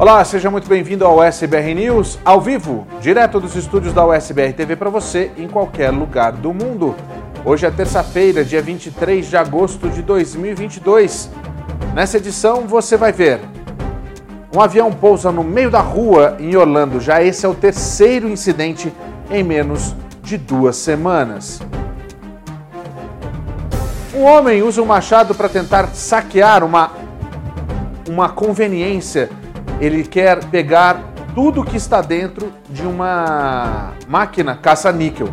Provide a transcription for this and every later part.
Olá, seja muito bem-vindo ao USBR News, ao vivo, direto dos estúdios da USBR TV para você em qualquer lugar do mundo. Hoje é terça-feira, dia 23 de agosto de 2022. Nessa edição você vai ver um avião pousa no meio da rua em Orlando. Já esse é o terceiro incidente em menos de duas semanas. Um homem usa um machado para tentar saquear uma, uma conveniência ele quer pegar tudo que está dentro de uma máquina caça-níquel.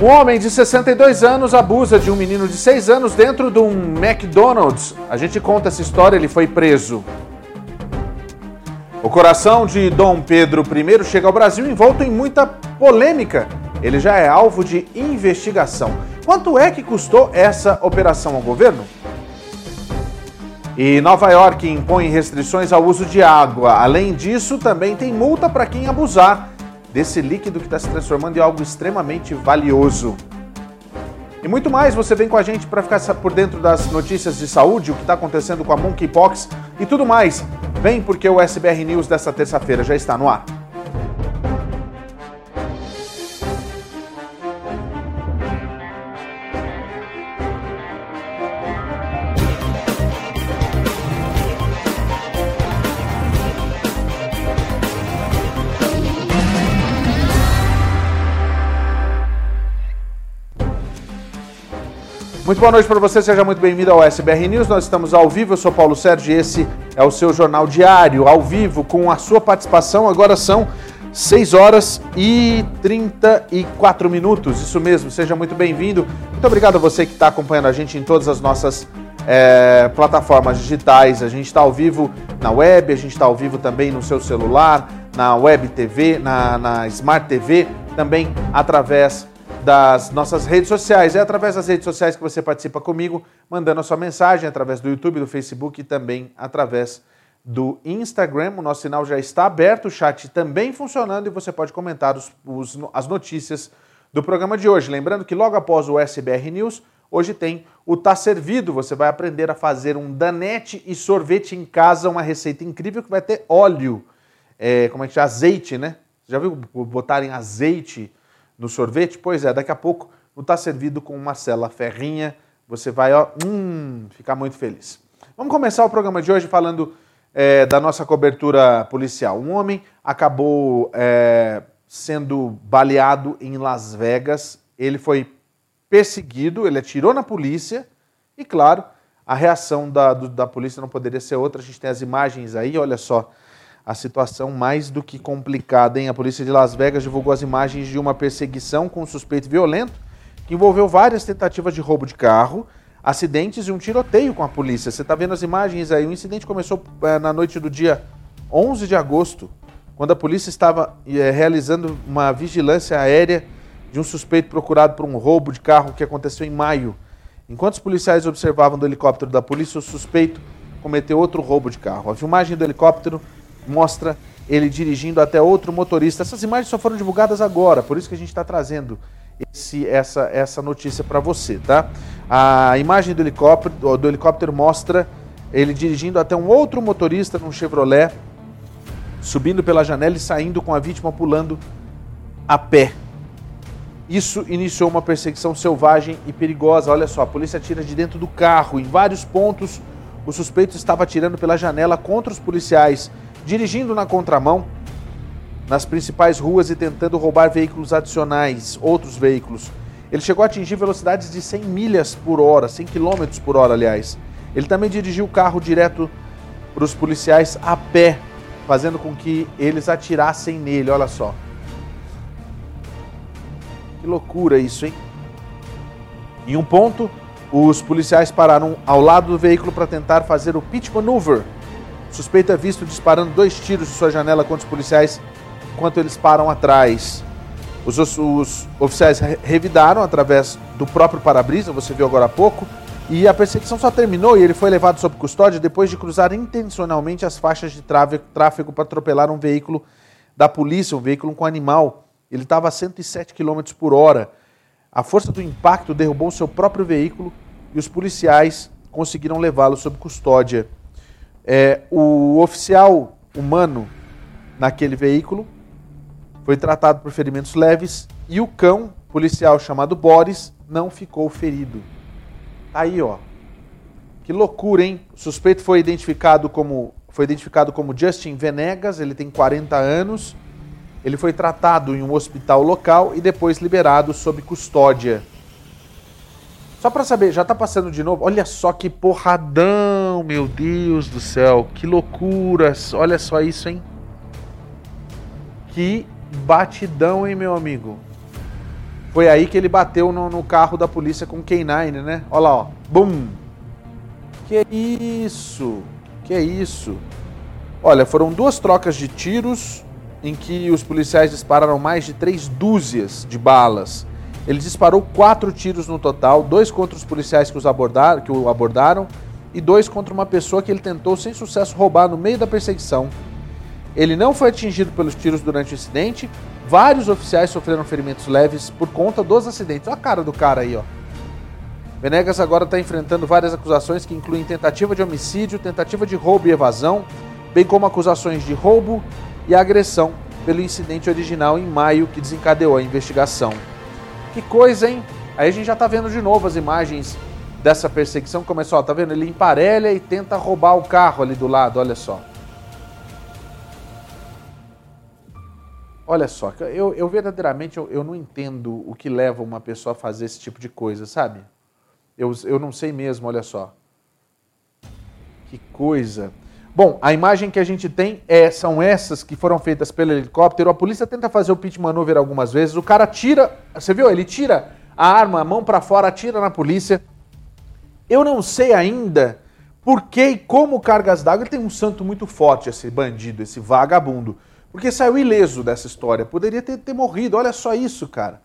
Um homem de 62 anos abusa de um menino de 6 anos dentro de um McDonald's. A gente conta essa história, ele foi preso. O coração de Dom Pedro I chega ao Brasil envolto em muita polêmica. Ele já é alvo de investigação. Quanto é que custou essa operação ao governo? E Nova York impõe restrições ao uso de água. Além disso, também tem multa para quem abusar desse líquido que está se transformando em algo extremamente valioso. E muito mais, você vem com a gente para ficar por dentro das notícias de saúde, o que está acontecendo com a Monkeypox e tudo mais. Vem porque o SBR News dessa terça-feira já está no ar. Muito boa noite para você, seja muito bem-vindo ao SBR News. Nós estamos ao vivo, eu sou Paulo Sérgio e esse é o seu jornal diário, ao vivo, com a sua participação. Agora são 6 horas e 34 minutos, isso mesmo, seja muito bem-vindo. Muito obrigado a você que está acompanhando a gente em todas as nossas é, plataformas digitais. A gente está ao vivo na web, a gente está ao vivo também no seu celular, na web TV, na, na Smart TV, também através das nossas redes sociais. É através das redes sociais que você participa comigo, mandando a sua mensagem através do YouTube, do Facebook e também através do Instagram. O nosso sinal já está aberto, o chat também funcionando e você pode comentar os, os, as notícias do programa de hoje. Lembrando que logo após o SBR News, hoje tem o Tá Servido. Você vai aprender a fazer um danete e sorvete em casa, uma receita incrível que vai ter óleo, é, como é que chama? Azeite, né? Já viu botarem azeite no sorvete? Pois é, daqui a pouco não está servido com Marcela Ferrinha. Você vai ó, hum, ficar muito feliz. Vamos começar o programa de hoje falando é, da nossa cobertura policial. Um homem acabou é, sendo baleado em Las Vegas. Ele foi perseguido, ele atirou na polícia e, claro, a reação da, do, da polícia não poderia ser outra. A gente tem as imagens aí, olha só a situação mais do que complicada, hein? A polícia de Las Vegas divulgou as imagens de uma perseguição com um suspeito violento que envolveu várias tentativas de roubo de carro, acidentes e um tiroteio com a polícia. Você está vendo as imagens aí? O incidente começou é, na noite do dia 11 de agosto, quando a polícia estava é, realizando uma vigilância aérea de um suspeito procurado por um roubo de carro que aconteceu em maio. Enquanto os policiais observavam do helicóptero da polícia, o suspeito cometeu outro roubo de carro. A filmagem do helicóptero mostra ele dirigindo até outro motorista. Essas imagens só foram divulgadas agora, por isso que a gente está trazendo esse, essa, essa notícia para você, tá? A imagem do helicóptero, do helicóptero mostra ele dirigindo até um outro motorista num Chevrolet, subindo pela janela e saindo com a vítima pulando a pé. Isso iniciou uma perseguição selvagem e perigosa. Olha só, a polícia tira de dentro do carro. Em vários pontos, o suspeito estava atirando pela janela contra os policiais dirigindo na contramão nas principais ruas e tentando roubar veículos adicionais, outros veículos. Ele chegou a atingir velocidades de 100 milhas por hora, 100 km por hora, aliás. Ele também dirigiu o carro direto para os policiais a pé, fazendo com que eles atirassem nele. Olha só. Que loucura isso, hein? Em um ponto, os policiais pararam ao lado do veículo para tentar fazer o pitch maneuver. O suspeito é visto disparando dois tiros de sua janela contra os policiais enquanto eles param atrás. Os, os, os oficiais revidaram através do próprio para-brisa, você viu agora há pouco, e a perseguição só terminou e ele foi levado sob custódia depois de cruzar intencionalmente as faixas de tráfego para atropelar um veículo da polícia, um veículo com animal. Ele estava a 107 km por hora. A força do impacto derrubou seu próprio veículo e os policiais conseguiram levá-lo sob custódia. É, o oficial humano naquele veículo foi tratado por ferimentos leves e o cão policial chamado Boris não ficou ferido. Tá aí, ó. Que loucura, hein? O suspeito foi identificado como foi identificado como Justin Venegas, ele tem 40 anos. Ele foi tratado em um hospital local e depois liberado sob custódia. Só para saber, já tá passando de novo? Olha só que porradão, meu Deus do céu, que loucuras. Olha só isso, hein? Que batidão, hein, meu amigo? Foi aí que ele bateu no, no carro da polícia com o K9, né? Olha lá, ó. Bum! Que isso? Que isso? Olha, foram duas trocas de tiros em que os policiais dispararam mais de três dúzias de balas. Ele disparou quatro tiros no total, dois contra os policiais que, os abordaram, que o abordaram e dois contra uma pessoa que ele tentou sem sucesso roubar no meio da perseguição. Ele não foi atingido pelos tiros durante o incidente. Vários oficiais sofreram ferimentos leves por conta dos acidentes. Olha a cara do cara aí, ó. Venegas agora está enfrentando várias acusações que incluem tentativa de homicídio, tentativa de roubo e evasão, bem como acusações de roubo e agressão pelo incidente original em maio que desencadeou a investigação. Que coisa, hein? Aí a gente já está vendo de novo as imagens dessa perseguição. Começou, ó, tá vendo? Ele emparelha e tenta roubar o carro ali do lado, olha só. Olha só, eu, eu verdadeiramente eu, eu, não entendo o que leva uma pessoa a fazer esse tipo de coisa, sabe? Eu, eu não sei mesmo, olha só. Que coisa. Bom, a imagem que a gente tem é, são essas que foram feitas pelo helicóptero. A polícia tenta fazer o pit maneuver algumas vezes. O cara tira, você viu? Ele tira a arma, a mão para fora, atira na polícia. Eu não sei ainda por que e como cargas d'água. Ele tem um santo muito forte, esse bandido, esse vagabundo. Porque saiu ileso dessa história. Poderia ter, ter morrido. Olha só isso, cara.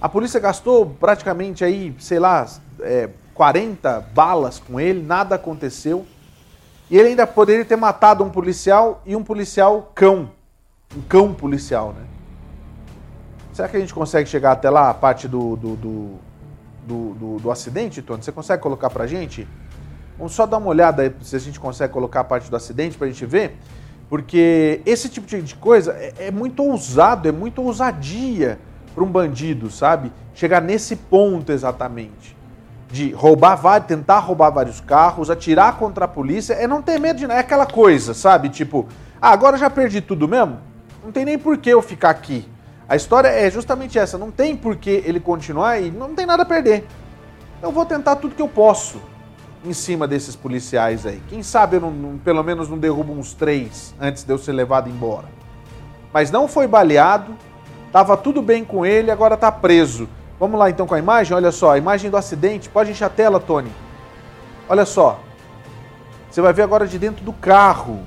A polícia gastou praticamente aí, sei lá, é, 40 balas com ele, nada aconteceu. E ele ainda poderia ter matado um policial e um policial cão. Um cão policial, né? Será que a gente consegue chegar até lá, a parte do, do, do, do, do, do acidente, Tony? Você consegue colocar pra gente? Vamos só dar uma olhada aí se a gente consegue colocar a parte do acidente pra gente ver. Porque esse tipo de coisa é, é muito ousado, é muito ousadia para um bandido, sabe? Chegar nesse ponto exatamente. De roubar tentar roubar vários carros, atirar contra a polícia, é não ter medo de nada. É aquela coisa, sabe? Tipo, ah, agora eu já perdi tudo mesmo? Não tem nem por que eu ficar aqui. A história é justamente essa, não tem por que ele continuar e não tem nada a perder. Eu vou tentar tudo que eu posso em cima desses policiais aí. Quem sabe eu não, não, pelo menos não derrubo uns três antes de eu ser levado embora. Mas não foi baleado, tava tudo bem com ele, agora tá preso. Vamos lá então com a imagem? Olha só, a imagem do acidente. Pode encher a tela, Tony. Olha só. Você vai ver agora de dentro do carro.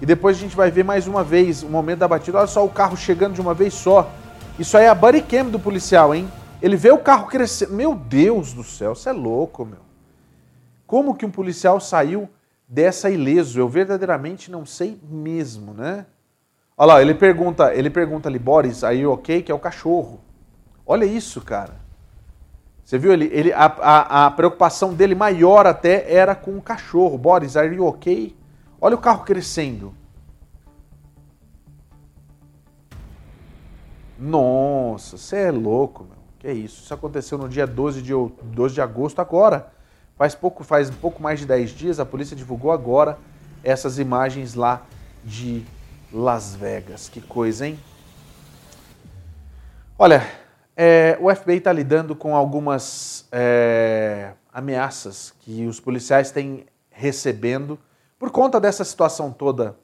E depois a gente vai ver mais uma vez o momento da batida. Olha só o carro chegando de uma vez só. Isso aí é a body cam do policial, hein? Ele vê o carro crescer. Meu Deus do céu, você é louco, meu. Como que um policial saiu dessa ileso? Eu verdadeiramente não sei mesmo, né? Olha lá, ele pergunta, ele pergunta ali, Boris, aí ok? Que é o cachorro. Olha isso, cara. Você viu ele, ele a, a, a, preocupação dele maior até era com o cachorro. Boris, are you ok? Olha o carro crescendo. Nossa, você é louco, meu. Que isso? Isso aconteceu no dia 12 de, 12 de agosto agora. Faz pouco, faz pouco mais de 10 dias, a polícia divulgou agora essas imagens lá de Las Vegas. Que coisa, hein? Olha, É, o FBI está lidando com algumas é, ameaças que os policiais têm recebendo por conta dessa situação toda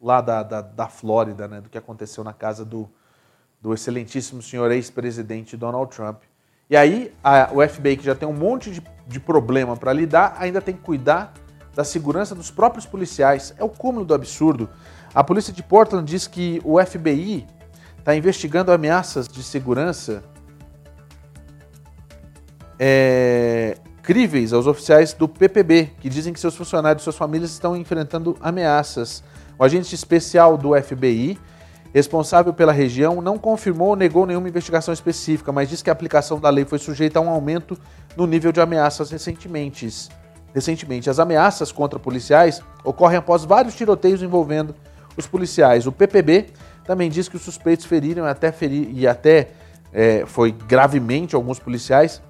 lá da, da, da Flórida, né, do que aconteceu na casa do, do excelentíssimo senhor ex-presidente Donald Trump. E aí a, o FBI, que já tem um monte de, de problema para lidar, ainda tem que cuidar da segurança dos próprios policiais. É o cúmulo do absurdo. A polícia de Portland diz que o FBI está investigando ameaças de segurança é, críveis aos oficiais do PPB, que dizem que seus funcionários e suas famílias estão enfrentando ameaças. O agente especial do FBI, responsável pela região, não confirmou ou negou nenhuma investigação específica, mas disse que a aplicação da lei foi sujeita a um aumento no nível de ameaças recentemente. Recentemente, as ameaças contra policiais ocorrem após vários tiroteios envolvendo os policiais. O PPB também diz que os suspeitos feriram até ferir, e até é, foi gravemente alguns policiais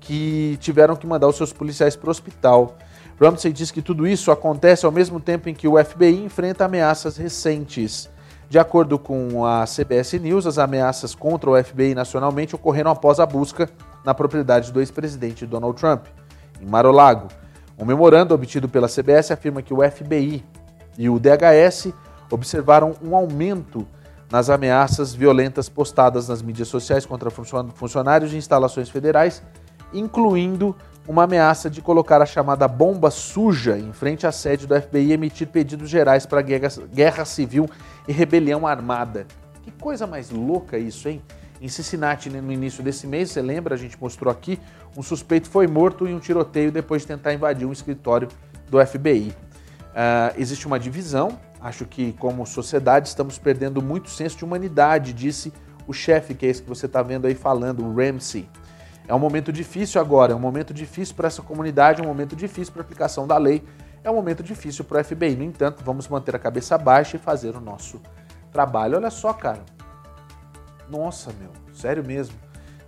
que tiveram que mandar os seus policiais para o hospital. Ramsey diz que tudo isso acontece ao mesmo tempo em que o FBI enfrenta ameaças recentes. De acordo com a CBS News, as ameaças contra o FBI nacionalmente ocorreram após a busca na propriedade do ex-presidente Donald Trump, em Mar-a-Lago. Um memorando obtido pela CBS afirma que o FBI e o DHS observaram um aumento nas ameaças violentas postadas nas mídias sociais contra funcionários de instalações federais, incluindo uma ameaça de colocar a chamada bomba suja em frente à sede do FBI e emitir pedidos gerais para guerra, guerra civil e rebelião armada. Que coisa mais louca isso, hein? Em Cincinnati, no início desse mês, você lembra, a gente mostrou aqui, um suspeito foi morto em um tiroteio depois de tentar invadir um escritório do FBI. Uh, ah, existe uma divisão Acho que, como sociedade, estamos perdendo muito senso de humanidade, disse o chefe, que é esse que você está vendo aí falando, o Ramsey. É um momento difícil agora, é um momento difícil para essa comunidade, é um momento difícil para a aplicação da lei, é um momento difícil para o FBI. No entanto, vamos manter a cabeça baixa e fazer o nosso trabalho. Olha só, cara. Nossa, meu, sério mesmo.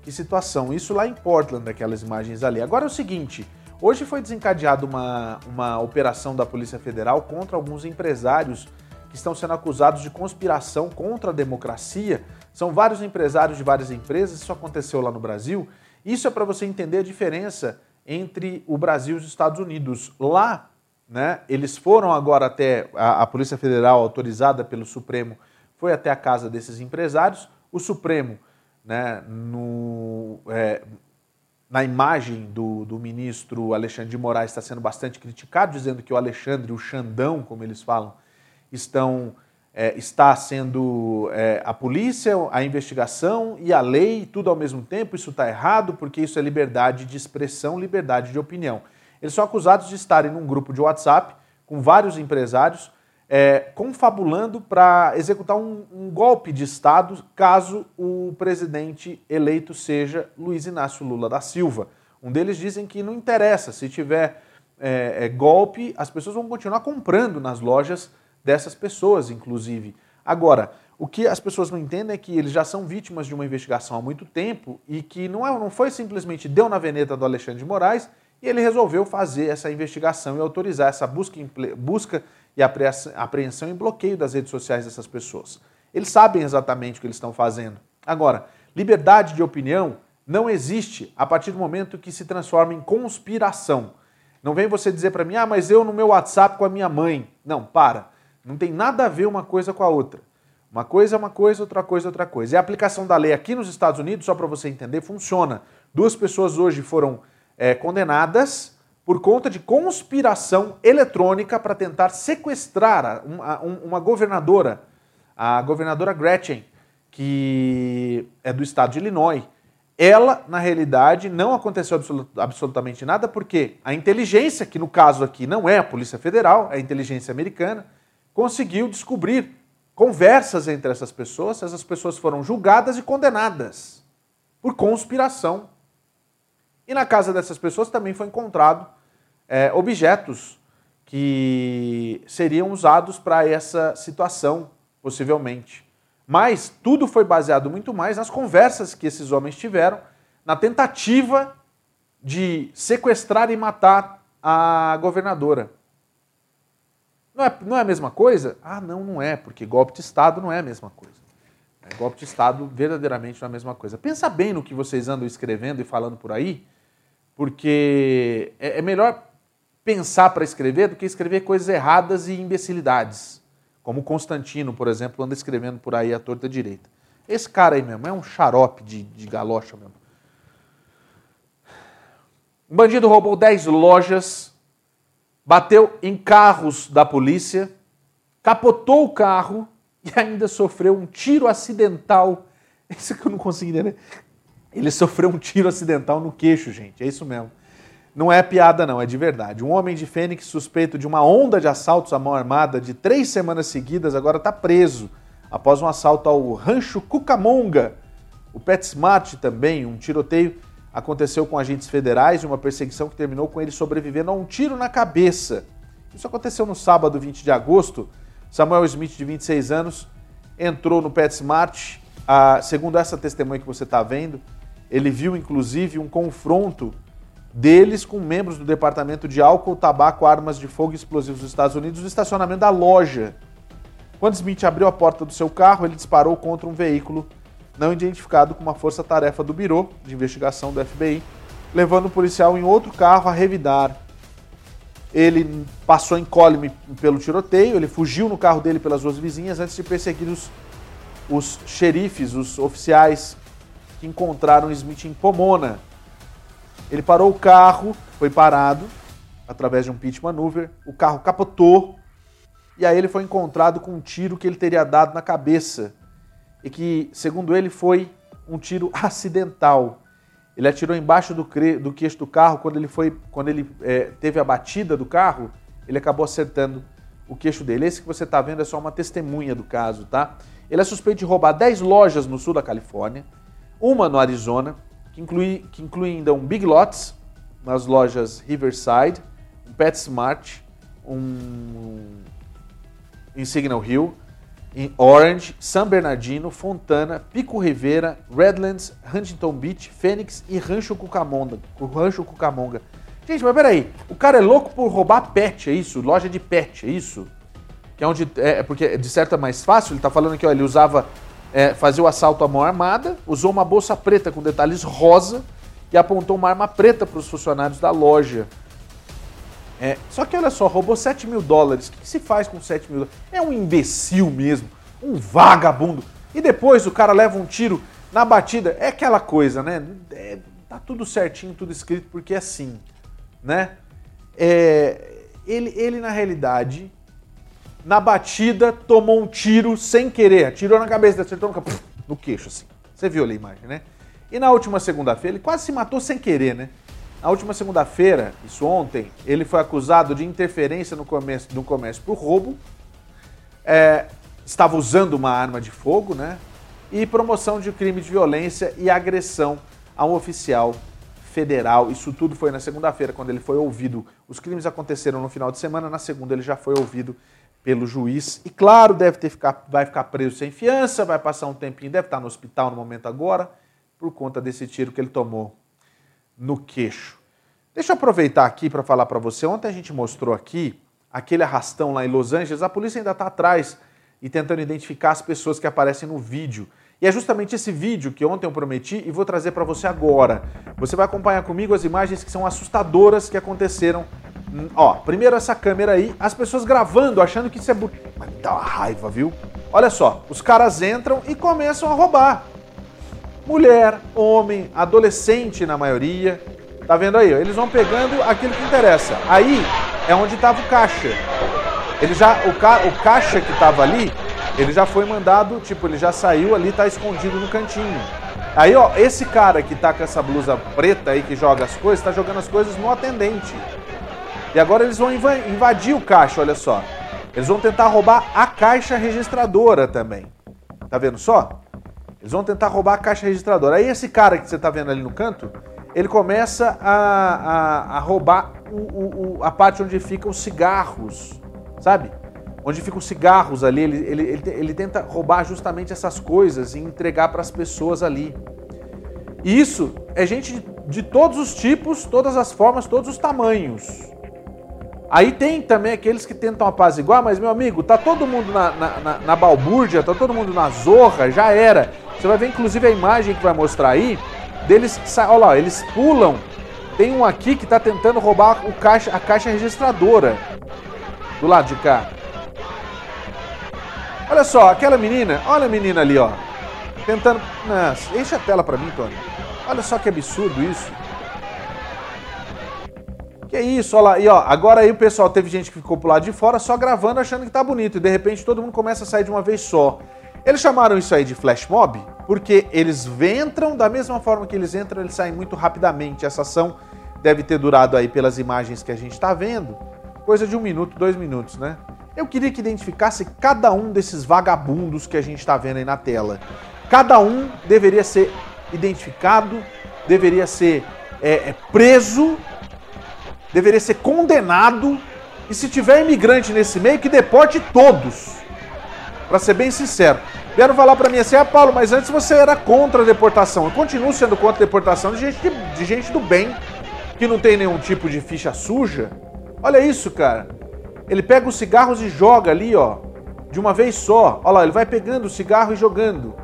Que situação. Isso lá em Portland, aquelas imagens ali. Agora é o seguinte. Hoje foi desencadeada uma, uma operação da Polícia Federal contra alguns empresários que estão sendo acusados de conspiração contra a democracia. São vários empresários de várias empresas, isso aconteceu lá no Brasil. Isso é para você entender a diferença entre o Brasil e os Estados Unidos. Lá, né, eles foram agora até a, a Polícia Federal, autorizada pelo Supremo, foi até a casa desses empresários. O Supremo, né, no, é, na imagem do, do ministro Alexandre de Moraes está sendo bastante criticado, dizendo que o Alexandre, o Xandão, como eles falam, estão é, está sendo é, a polícia, a investigação e a lei, tudo ao mesmo tempo. Isso está errado porque isso é liberdade de expressão, liberdade de opinião. Eles são acusados de estarem num grupo de WhatsApp com vários empresários é, confabulando para executar um, um, golpe de Estado caso o presidente eleito seja Luiz Inácio Lula da Silva. Um deles dizem que não interessa, se tiver é, é, golpe, as pessoas vão continuar comprando nas lojas dessas pessoas, inclusive. Agora, o que as pessoas não entendem é que eles já são vítimas de uma investigação há muito tempo e que não, é, não foi simplesmente deu na veneta do Alexandre de Moraes e ele resolveu fazer essa investigação e autorizar essa busca, busca e apreensão e bloqueio das redes sociais dessas pessoas. Eles sabem exatamente o que eles estão fazendo. Agora, liberdade de opinião não existe a partir do momento que se transforma em conspiração. Não vem você dizer para mim, ah, mas eu no meu WhatsApp com a minha mãe. Não, para. Não tem nada a ver uma coisa com a outra. Uma coisa é uma coisa, outra coisa é outra coisa. E a aplicação da lei aqui nos Estados Unidos, só para você entender, funciona. Duas pessoas hoje foram é, condenadas por conta de conspiração eletrônica para tentar sequestrar uma, uma, governadora, a governadora Gretchen, que é do estado de Illinois. Ela, na realidade, não aconteceu absolutamente nada porque a inteligência, que no caso aqui não é a Polícia Federal, é a inteligência americana, conseguiu descobrir conversas entre essas pessoas. Essas pessoas foram julgadas e condenadas por conspiração e na casa dessas pessoas também foi encontrado é, objetos que seriam usados para essa situação, possivelmente. Mas tudo foi baseado muito mais nas conversas que esses homens tiveram, na tentativa de sequestrar e matar a governadora. Não é, não é a mesma coisa? Ah, não, não é, porque golpe de Estado não é a mesma coisa. É, golpe de Estado verdadeiramente não é a mesma coisa. Pensa bem no que vocês andam escrevendo e falando por aí, porque é, é melhor pensar para escrever do que escrever coisas erradas e imbecilidades. Como Constantino, por exemplo, anda escrevendo por aí à torta direita. Esse cara aí mesmo é um xarope de, de galocha mesmo. Um bandido roubou 10 lojas, bateu em carros da polícia, capotou o carro e ainda sofreu um tiro acidental. Isso que eu não consigo entender. Ele sofreu um tiro acidental no queixo, gente. É isso mesmo. Não é piada, não, é de verdade. Um homem de Fênix suspeito de uma onda de assaltos à mão armada de três semanas seguidas agora está preso após um assalto ao Rancho Cucamonga. O PetSmart também, um tiroteio aconteceu com agentes federais e uma perseguição que terminou com ele sobrevivendo a um tiro na cabeça. Isso aconteceu no sábado 20 de agosto. Samuel Smith, de 26 anos, entrou no PetSmart. Ah, segundo essa testemunha que você está vendo, ele viu inclusive um confronto deles com membros do Departamento de Álcool, Tabaco, Armas de Fogo e Explosivos dos Estados Unidos no estacionamento da loja. Quando Smith abriu a porta do seu carro, ele disparou contra um veículo não identificado com uma força-tarefa do Biro de Investigação do FBI, levando o policial em outro carro a revidar. Ele passou incólume pelo tiroteio, ele fugiu no carro dele pelas ruas vizinhas antes de perseguir os, os xerifes, os oficiais que encontraram Smith em Pomona, ele parou o carro, foi parado através de um pitch maneuver, o carro capotou e aí ele foi encontrado com um tiro que ele teria dado na cabeça e que, segundo ele, foi um tiro acidental. Ele atirou embaixo do, do queixo do carro quando ele foi, quando ele é, teve a batida do carro, ele acabou acertando o queixo dele. Esse que você está vendo é só uma testemunha do caso, tá? Ele é suspeito de roubar 10 lojas no sul da Califórnia, uma no Arizona, que inclui, que inclui ainda um Big Lots nas lojas Riverside, um PetSmart, um em Signal Hill, em Orange, San Bernardino, Fontana, Pico Rivera, Redlands, Huntington Beach, Phoenix e Rancho Cucamonga. Rancho Cucamonga. Gente, mas peraí, o cara é louco por roubar pet, é isso? Loja de pet, é isso? Que é onde. É, porque de certo é mais fácil, ele tá falando que ó, ele usava é, fazer o assalto à mão armada, usou uma bolsa preta com detalhes rosa e apontou uma arma preta para os funcionários da loja. É, só que olha só, roubou 7 mil dólares. O que, que se faz com 7 mil dólares? É um imbecil mesmo, um vagabundo. E depois o cara leva um tiro na batida. É aquela coisa, né? É, tá tudo certinho, tudo escrito, porque é assim, né? É, ele, ele, na realidade, na batida, tomou um tiro sem querer. Atirou na cabeça, acertou no, no queixo, assim. Você viu ali a imagem, né? E na última segunda-feira, ele quase se matou sem querer, né? Na última segunda-feira, isso ontem, ele foi acusado de interferência no comércio, no comércio por roubo, é, estava usando uma arma de fogo, né? E promoção de crime de violência e agressão a um oficial federal. Isso tudo foi na segunda-feira, quando ele foi ouvido. Os crimes aconteceram no final de semana, na segunda ele já foi ouvido pelo juiz. E claro, deve ter ficar, vai ficar preso sem fiança, vai passar um tempinho, deve estar no hospital no momento agora, por conta desse tiro que ele tomou no queixo. Deixa eu aproveitar aqui para falar para você. Ontem a gente mostrou aqui aquele arrastão lá em Los Angeles. A polícia ainda está atrás e tentando identificar as pessoas que aparecem no vídeo. E é justamente esse vídeo que ontem eu prometi e vou trazer para você agora. Você vai acompanhar comigo as imagens que são assustadoras que aconteceram Ó, primeiro essa câmera aí, as pessoas gravando, achando que isso é. Mas dá uma raiva, viu? Olha só, os caras entram e começam a roubar. Mulher, homem, adolescente na maioria. Tá vendo aí? Eles vão pegando aquilo que interessa. Aí é onde tava o caixa. Ele já, o, ca, o caixa que tava ali, ele já foi mandado, tipo, ele já saiu ali, tá escondido no cantinho. Aí, ó, esse cara que tá com essa blusa preta aí que joga as coisas, tá jogando as coisas no atendente. E agora eles vão invadir o caixa, olha só. Eles vão tentar roubar a caixa registradora também. Tá vendo só? Eles vão tentar roubar a caixa registradora. Aí esse cara que você tá vendo ali no canto, ele começa a, a, a roubar o, o, a parte onde ficam os cigarros, sabe? Onde ficam os cigarros ali, ele, ele, ele, ele tenta roubar justamente essas coisas e entregar para as pessoas ali. E isso é gente de, de todos os tipos, todas as formas, todos os tamanhos. Aí tem também aqueles que tentam apaziguar, mas meu amigo, tá todo mundo na, na, na, na balbúrdia, tá todo mundo na zorra, já era. Você vai ver inclusive a imagem que vai mostrar aí, deles, olha lá, eles pulam. Tem um aqui que tá tentando roubar o caixa, a caixa registradora do lado de cá. Olha só, aquela menina, olha a menina ali, ó. Tentando. Nossa, enche a tela pra mim, Tony. Olha só que absurdo isso. Que isso, olha lá. E ó, agora aí o pessoal teve gente que ficou pro lado de fora só gravando achando que tá bonito. E de repente todo mundo começa a sair de uma vez só. Eles chamaram isso aí de flash mob porque eles entram da mesma forma que eles entram, eles saem muito rapidamente. Essa ação deve ter durado aí pelas imagens que a gente está vendo, coisa de um minuto, dois minutos, né? Eu queria que identificasse cada um desses vagabundos que a gente está vendo aí na tela. Cada um deveria ser identificado, deveria ser é, é, preso, deveria ser condenado. E se tiver imigrante nesse meio, que deporte todos. Para ser bem sincero. Vieram falar para mim assim, ah Paulo, mas antes você era contra a deportação. Eu continuo sendo contra a deportação de gente, de, gente do bem, que não tem nenhum tipo de ficha suja. Olha isso, cara. Ele pega os cigarros e joga ali, ó, de uma vez só. Olha lá, ele vai pegando o cigarro e jogando.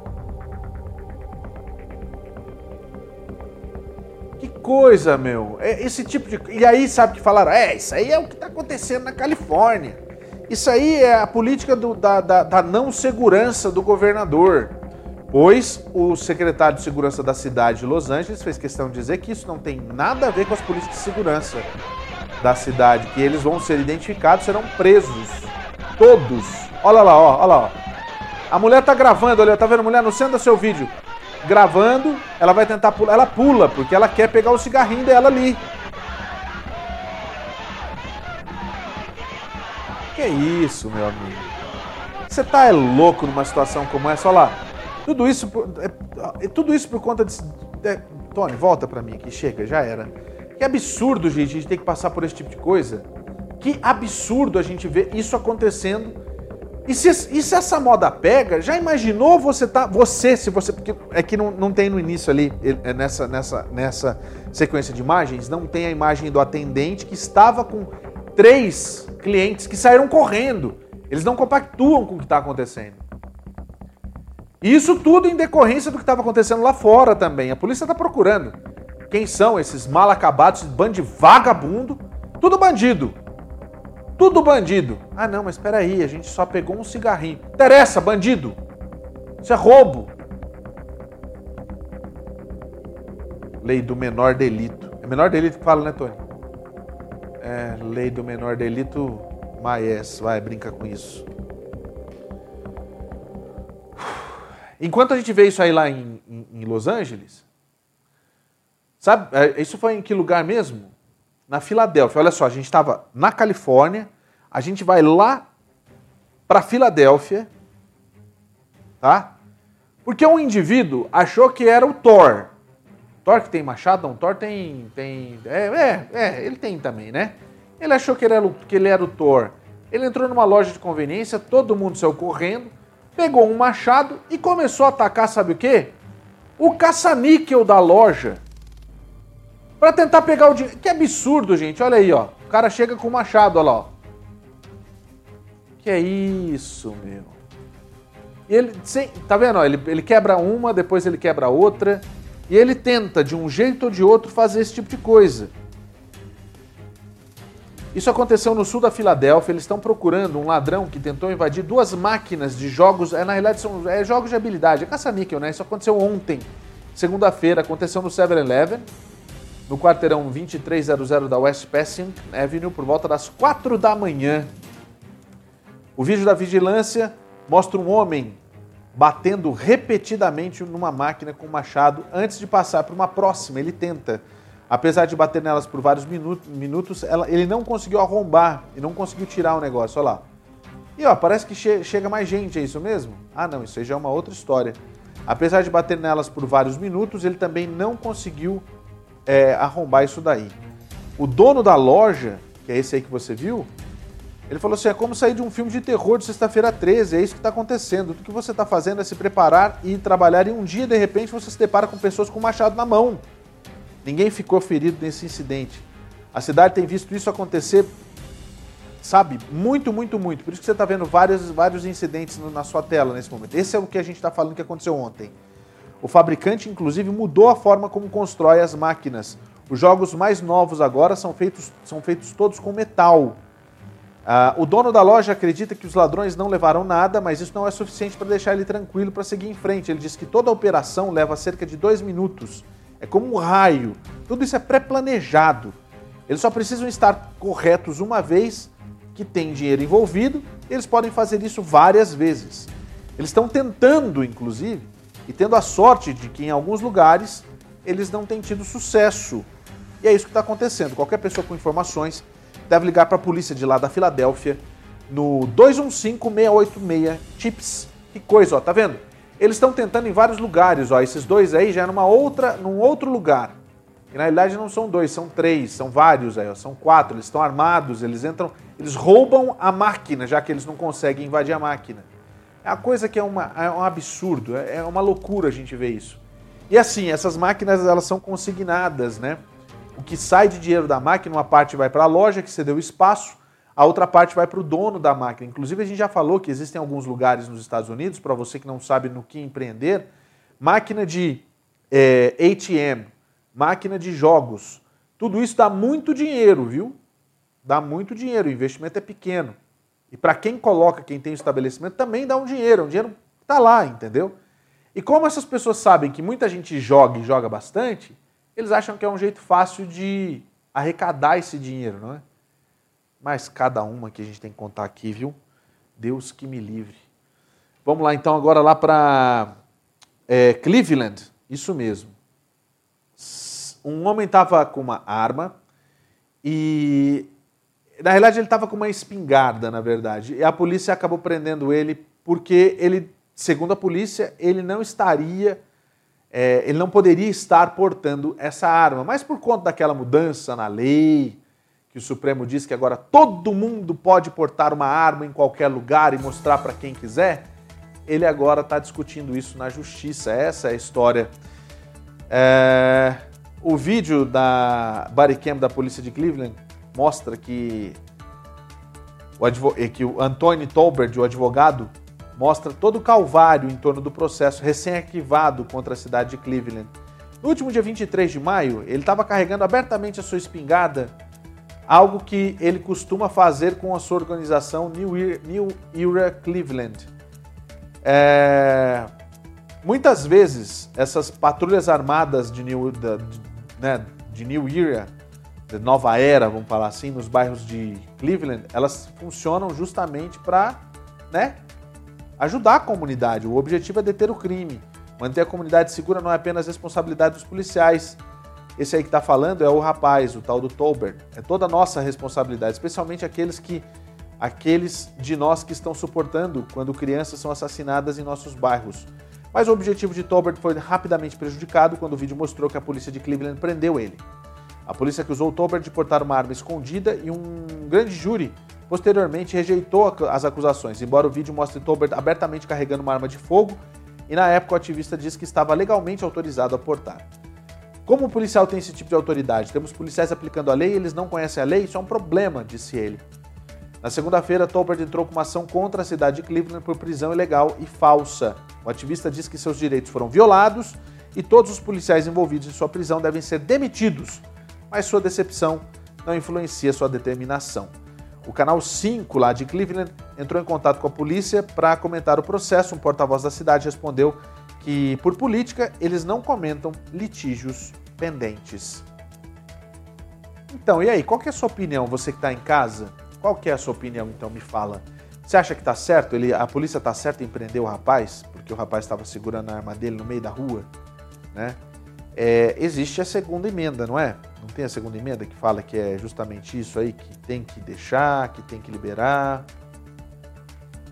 Coisa, meu. É esse tipo de. E aí, sabe que falaram? É, isso aí é o que está acontecendo na Califórnia. Isso aí é a política do, da, da, da não segurança do governador. Pois o secretário de segurança da cidade de Los Angeles fez questão de dizer que isso não tem nada a ver com as políticas de segurança da cidade, que eles vão ser identificados, serão presos. Todos. Olha lá, ó, olha lá. Ó. A mulher tá gravando, olha, tá vendo? Mulher, não senda seu vídeo. Gravando, ela vai tentar pular. Ela pula, porque ela quer pegar o cigarrinho dela ali. Que isso, meu amigo? Você tá é louco numa situação como essa? Olha lá. Tudo isso, por, é, é, tudo isso por conta de. É, Tony, volta para mim aqui, chega, já era. Que absurdo, gente, a gente ter que passar por esse tipo de coisa. Que absurdo a gente ver isso acontecendo. E se, e se essa moda pega, já imaginou você tá. Você, se você. Porque é que não, não tem no início ali, é nessa, nessa, nessa sequência de imagens, não tem a imagem do atendente que estava com três clientes que saíram correndo. Eles não compactuam com o que está acontecendo. Isso tudo em decorrência do que estava acontecendo lá fora também. A polícia está procurando. Quem são esses mal acabados, bando de vagabundo? Tudo bandido. Tudo bandido. Ah, não, mas espera aí, a gente só pegou um cigarrinho. Interessa, bandido. Isso é roubo. Lei do menor delito. É menor delito que fala, né, Tony? É, lei do menor delito, Maes, vai, brinca com isso. Enquanto a gente vê isso aí lá em, em, em Los Angeles, sabe, é, isso foi em que lugar mesmo? Na Filadélfia. Olha só, a gente estava na Califórnia, a gente vai lá para Filadélfia, tá? Porque um indivíduo achou que era o Thor. Thor que tem machado? Não, Thor tem. tem é, é, é, ele tem também, né? Ele achou que ele, era, que ele era o Thor. Ele entrou numa loja de conveniência, todo mundo saiu correndo, pegou um machado e começou a atacar, sabe o quê? O caça-níquel da loja. Para tentar pegar o dinheiro. Que absurdo, gente. Olha aí, ó. O cara chega com o machado, olha lá, ó. Que é isso, meu. E ele, tá vendo? Ó, ele, ele quebra uma, depois ele quebra outra. E ele tenta, de um jeito ou de outro, fazer esse tipo de coisa. Isso aconteceu no sul da Filadélfia. Eles estão procurando um ladrão que tentou invadir duas máquinas de jogos. É, na realidade, são é, jogos de habilidade. É caça-níquel, né? Isso aconteceu ontem, segunda-feira. Aconteceu no 7-Eleven, no quarteirão 2300 da West Passing Avenue, por volta das 4 da manhã. O vídeo da vigilância mostra um homem batendo repetidamente numa máquina com um machado antes de passar para uma próxima. Ele tenta. Apesar de bater nelas por vários minutos, ele não conseguiu arrombar e não conseguiu tirar o negócio. Olha lá. E ó, parece que che chega mais gente, é isso mesmo? Ah, não, isso aí já é uma outra história. Apesar de bater nelas por vários minutos, ele também não conseguiu é, arrombar isso daí. O dono da loja, que é esse aí que você viu, ele falou assim: é como sair de um filme de terror de sexta-feira 13, é isso que está acontecendo. Tudo que você está fazendo é se preparar e trabalhar, e um dia, de repente, você se depara com pessoas com machado na mão. Ninguém ficou ferido nesse incidente. A cidade tem visto isso acontecer sabe? Muito, muito, muito. Por isso que você está vendo vários, vários incidentes na sua tela nesse momento. Esse é o que a gente está falando que aconteceu ontem. O fabricante, inclusive, mudou a forma como constrói as máquinas. Os jogos mais novos agora são feitos, são feitos todos com metal. Ah, o dono da loja acredita que os ladrões não levaram nada, mas isso não é suficiente para deixar ele tranquilo para seguir em frente. Ele diz que toda a operação leva cerca de dois minutos. É como um raio. Tudo isso é pré-planejado. Eles só precisam estar corretos uma vez que tem dinheiro envolvido. Eles podem fazer isso várias vezes. Eles estão tentando, inclusive, e tendo a sorte de que em alguns lugares eles não têm tido sucesso. E é isso que está acontecendo. Qualquer pessoa com informações deve ligar para a polícia de lá da Filadélfia no 215-686 Chips. Que coisa, ó, tá vendo? Eles estão tentando em vários lugares, ó. Esses dois aí já é numa outra, num outro lugar. E na realidade não são dois, são três, são vários aí, ó, são quatro. Eles estão armados, eles entram, eles roubam a máquina, já que eles não conseguem invadir a máquina. É uma coisa que é, uma, é um absurdo, é, é uma loucura a gente ver isso. E assim, essas máquinas elas são consignadas, né? O que sai de dinheiro da máquina, uma parte vai para a loja que cedeu espaço, a outra parte vai para o dono da máquina. Inclusive, a gente já falou que existem alguns lugares nos Estados Unidos, para você que não sabe no que empreender, máquina de é, ATM, máquina de jogos. Tudo isso dá muito dinheiro, viu? Dá muito dinheiro, o investimento é pequeno. E para quem coloca, quem tem o estabelecimento, também dá um dinheiro, um dinheiro está lá, entendeu? E como essas pessoas sabem que muita gente joga e joga bastante, eles acham que é um jeito fácil de arrecadar esse dinheiro, não é? Mas cada uma que a gente tem que contar aqui, viu? Deus que me livre. Vamos lá então agora lá para é, Cleveland, isso mesmo. Um homem estava com uma arma e na realidade ele estava com uma espingarda, na verdade. E a polícia acabou prendendo ele porque ele, segundo a polícia, ele não estaria é, ele não poderia estar portando essa arma. Mas por conta daquela mudança na lei, que o Supremo diz que agora todo mundo pode portar uma arma em qualquer lugar e mostrar para quem quiser, ele agora está discutindo isso na justiça. Essa é a história. É... O vídeo da bodycam da polícia de Cleveland mostra que o, advo... que o Anthony Tolbert, o advogado, mostra todo o calvário em torno do processo recém-arquivado contra a cidade de Cleveland. No último dia 23 de maio, ele estava carregando abertamente a sua espingarda, algo que ele costuma fazer com a sua organização New Era, New Era Cleveland. É... Muitas vezes, essas patrulhas armadas de New, de, né, de New Era, nova era, vamos falar assim, nos bairros de Cleveland, elas funcionam justamente para né, ajudar a comunidade. O objetivo é deter o crime. Manter a comunidade segura não é apenas responsabilidade dos policiais. Esse aí que está falando é o rapaz, o tal do Tolbert. É toda a nossa responsabilidade, especialmente aqueles que aqueles de nós que estão suportando quando crianças são assassinadas em nossos bairros. Mas o objetivo de Tolbert foi rapidamente prejudicado quando o vídeo mostrou que a polícia de Cleveland prendeu ele. A polícia acusou Tolbert de portar uma arma escondida e um grande júri posteriormente rejeitou as acusações, embora o vídeo mostre Tolbert abertamente carregando uma arma de fogo e na época o ativista disse que estava legalmente autorizado a portar. Como o policial tem esse tipo de autoridade? Temos policiais aplicando a lei e eles não conhecem a lei? Isso é um problema, disse ele. Na segunda-feira, Tolbert entrou com uma ação contra a cidade de Cleveland por prisão ilegal e falsa. O ativista diz que seus direitos foram violados e todos os policiais envolvidos em sua prisão devem ser demitidos, mas sua decepção não influencia sua determinação. O canal 5 lá de Cleveland entrou em contato com a polícia para comentar o processo. Um porta-voz da cidade respondeu que, por política, eles não comentam litígios pendentes. Então, e aí, qual é a sua opinião? Você que está em casa, qual que é a sua opinião? Então, me fala. Você acha que está certo? Ele, a polícia está certa em prender o rapaz? Porque o rapaz estava segurando a arma dele no meio da rua? Né? É, existe a segunda emenda, não é? Não tem a segunda emenda que fala que é justamente isso aí, que tem que deixar, que tem que liberar.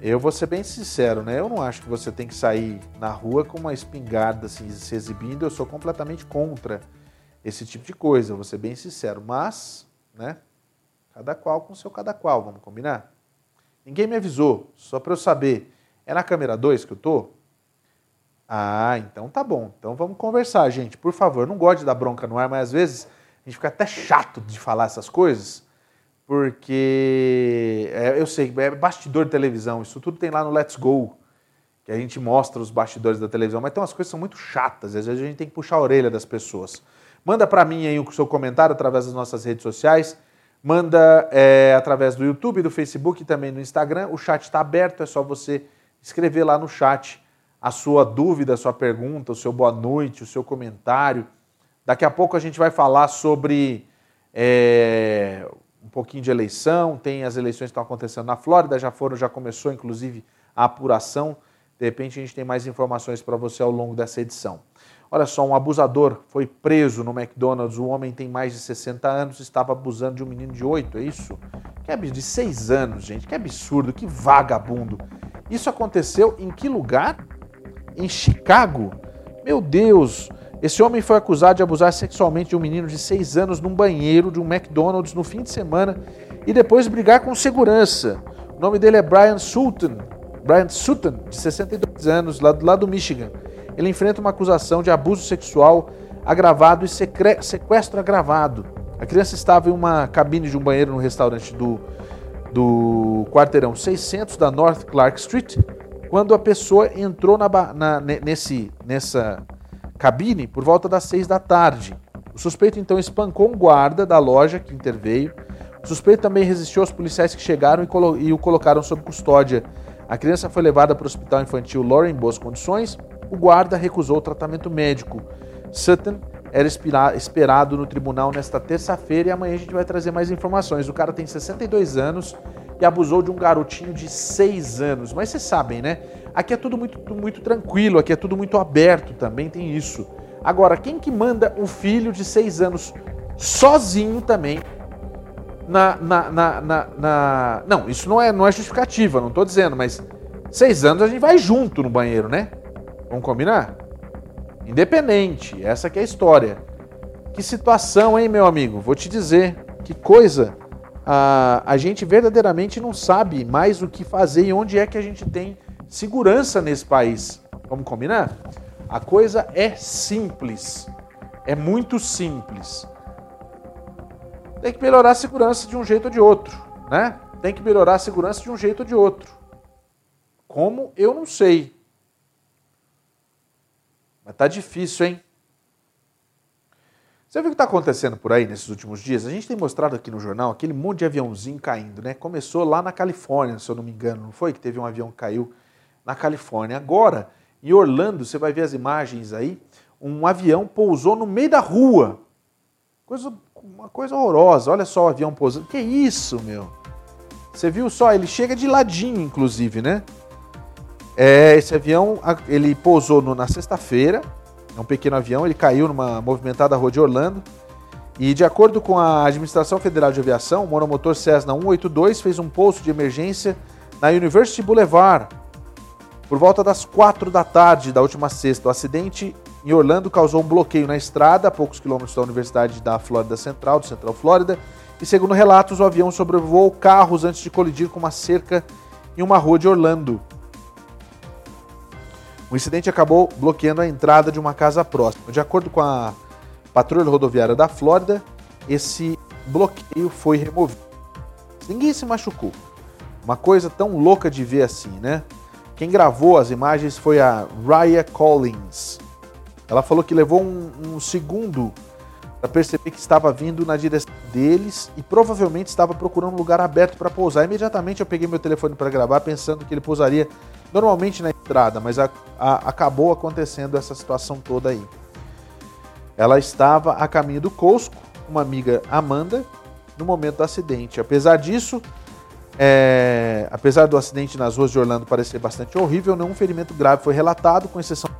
Eu vou ser bem sincero, né? Eu não acho que você tem que sair na rua com uma espingarda assim, se exibindo. Eu sou completamente contra esse tipo de coisa, vou ser bem sincero. Mas, né? Cada qual com seu cada qual, vamos combinar? Ninguém me avisou, só para eu saber. É na câmera 2 que eu tô? Ah, então tá bom. Então vamos conversar, gente. Por favor, não gosto de dar bronca no ar, mas às vezes a gente fica até chato de falar essas coisas, porque eu sei, é bastidor de televisão, isso tudo tem lá no Let's Go, que a gente mostra os bastidores da televisão, mas tem umas coisas que são muito chatas, às vezes a gente tem que puxar a orelha das pessoas. Manda para mim aí o seu comentário através das nossas redes sociais, manda é, através do YouTube, do Facebook e também no Instagram. O chat está aberto, é só você escrever lá no chat a sua dúvida, a sua pergunta, o seu boa noite, o seu comentário. Daqui a pouco a gente vai falar sobre é, um pouquinho de eleição. Tem as eleições que estão acontecendo na Flórida, já foram, já começou inclusive a apuração. De repente a gente tem mais informações para você ao longo dessa edição. Olha só, um abusador foi preso no McDonald's. O homem tem mais de 60 anos, estava abusando de um menino de 8, é isso? Que absurdo, de 6 anos, gente. Que absurdo, que vagabundo. Isso aconteceu em que lugar? Em Chicago. Meu Deus, esse homem foi acusado de abusar sexualmente de um menino de 6 anos num banheiro de um McDonald's no fim de semana e depois brigar com segurança. O nome dele é Brian Sutton. Brian Sutton, de 62 anos, lá, lá do Michigan ele enfrenta uma acusação de abuso sexual agravado e sequestro agravado. A criança estava em uma cabine de um banheiro no restaurante do, do quarteirão 600 da North Clark Street, quando a pessoa entrou na, na, nesse, nessa cabine por volta das 6 da tarde. O suspeito então espancou um guarda da loja que interveio. O suspeito também resistiu aos policiais que chegaram e, e o colocaram sob custódia. A criança foi levada para o hospital infantil Lauren em boas condições o guarda recusou o tratamento médico. Sutton era esperado no tribunal nesta terça-feira e amanhã a gente vai trazer mais informações. O cara tem 62 anos e abusou de um garotinho de 6 anos. Mas vocês sabem, né? Aqui é tudo muito, muito tranquilo, aqui é tudo muito aberto também, tem isso. Agora, quem que manda um filho de 6 anos sozinho também na, na, na, na, na... Não, isso não é, não é justificativa, não estou dizendo, mas 6 anos a gente vai junto no banheiro, né? Vamos combinar? Independente, essa que é a história. Que situação, hein, meu amigo? Vou te dizer, que coisa. A, a gente verdadeiramente não sabe mais o que fazer e onde é que a gente tem segurança nesse país. Vamos combinar? A coisa é simples. É muito simples. Tem que melhorar a segurança de um jeito ou de outro, né? Tem que melhorar a segurança de um jeito ou de outro. Como? Eu não sei. Mas tá difícil, hein? Você viu o que está acontecendo por aí nesses últimos dias? A gente tem mostrado aqui no jornal aquele monte de aviãozinho caindo, né? Começou lá na Califórnia, se eu não me engano, não foi? Que teve um avião que caiu na Califórnia. Agora, em Orlando, você vai ver as imagens aí, um avião pousou no meio da rua. Coisa, uma coisa horrorosa. Olha só o avião pousando. Que isso, meu? Você viu só? Ele chega de ladinho, inclusive, né? É, esse avião ele pousou no, na sexta-feira, é um pequeno avião, ele caiu numa movimentada rua de Orlando. E de acordo com a Administração Federal de Aviação, o monomotor Cessna 182 fez um pouso de emergência na University Boulevard por volta das 4 da tarde da última sexta. O acidente em Orlando causou um bloqueio na estrada a poucos quilômetros da Universidade da Flórida Central, do Central Flórida, e segundo relatos, o avião sobrevoou carros antes de colidir com uma cerca em uma rua de Orlando. O incidente acabou bloqueando a entrada de uma casa próxima. De acordo com a patrulha rodoviária da Flórida, esse bloqueio foi removido. Ninguém se machucou. Uma coisa tão louca de ver assim, né? Quem gravou as imagens foi a Raya Collins. Ela falou que levou um, um segundo para perceber que estava vindo na direção deles e provavelmente estava procurando um lugar aberto para pousar. Imediatamente eu peguei meu telefone para gravar, pensando que ele pousaria normalmente na estrada, mas a, a, acabou acontecendo essa situação toda aí. Ela estava a caminho do Cosco, uma amiga Amanda, no momento do acidente. Apesar disso, é, apesar do acidente nas ruas de Orlando parecer bastante horrível, nenhum ferimento grave foi relatado, com exceção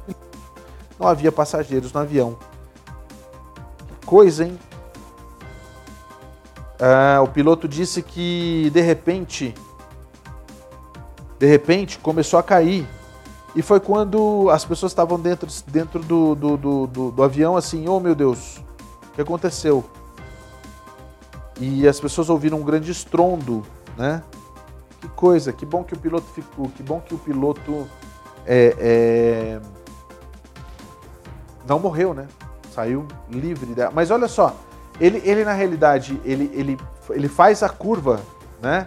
não havia passageiros no avião. Que coisa, hein? É, o piloto disse que de repente de repente começou a cair. E foi quando as pessoas estavam dentro, dentro do, do, do, do, do avião assim, oh meu Deus, o que aconteceu? E as pessoas ouviram um grande estrondo, né? Que coisa, que bom que o piloto ficou, que bom que o piloto é, é... não morreu, né? Saiu livre. Mas olha só, ele, ele na realidade, ele, ele, ele faz a curva, né?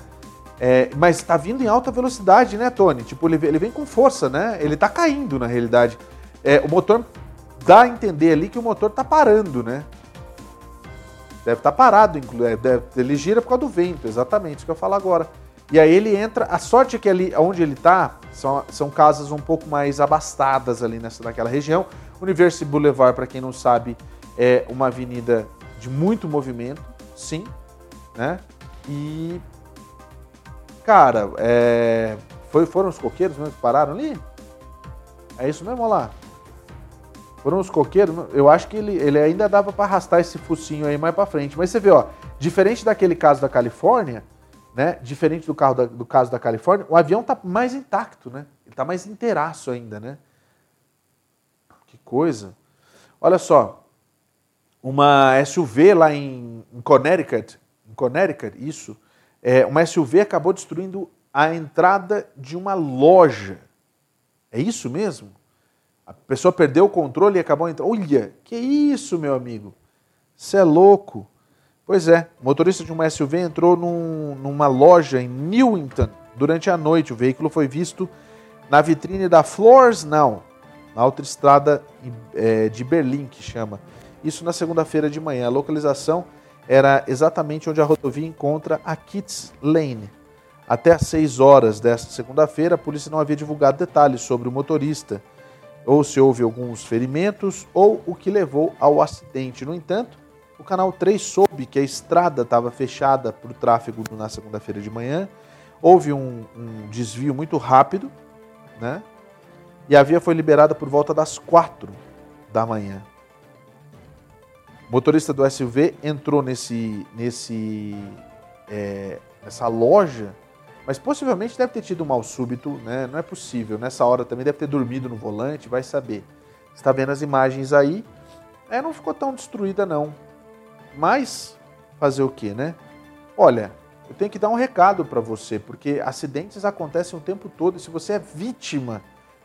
É, mas está vindo em alta velocidade, né, Tony? Tipo, ele, ele vem com força, né? Ele está caindo, na realidade. É, o motor dá a entender ali que o motor está parando, né? Deve estar tá parado, é, deve, ele gira por causa do vento, exatamente, isso que eu falo agora. E aí ele entra, a sorte é que ali onde ele está são, são casas um pouco mais abastadas ali nessa, naquela região. University Boulevard, para quem não sabe, é uma avenida de muito movimento, sim, né? E, cara, é, foi, foram os coqueiros mesmo que pararam ali? É isso mesmo, olha lá. Foram os coqueiros, eu acho que ele, ele ainda dava para arrastar esse focinho aí mais para frente. Mas você vê, ó, diferente daquele caso da Califórnia, né? Diferente do, carro da, do caso da Califórnia, o avião tá mais intacto, né? Ele tá mais inteiraço ainda, né? Que coisa. Olha só, uma SUV lá em, em Connecticut, em Connecticut, isso, é, uma SUV acabou destruindo a entrada de uma loja. É isso mesmo? A pessoa perdeu o controle e acabou entrando. Olha, que isso, meu amigo? Você é louco. Pois é, o motorista de uma SUV entrou num, numa loja em Newington durante a noite. O veículo foi visto na vitrine da Floors Now, na autoestrada é, de Berlim, que chama. Isso na segunda-feira de manhã. A localização era exatamente onde a rodovia encontra a Kitts Lane. Até às 6 horas desta segunda-feira, a polícia não havia divulgado detalhes sobre o motorista ou se houve alguns ferimentos ou o que levou ao acidente. No entanto, o canal 3 soube que a estrada estava fechada para o tráfego na segunda-feira de manhã. Houve um, um, desvio muito rápido, né? E a via foi liberada por volta das 4 da manhã. O motorista do SUV entrou nesse, nesse, é, nessa loja mas possivelmente deve ter tido um mal súbito, né? Não é possível. Nessa hora também deve ter dormido no volante, vai saber. Está vendo as imagens aí? É, não ficou tão destruída não. Mas fazer o que, né? Olha, eu tenho que dar um recado para você, porque acidentes acontecem o tempo todo e se você é vítima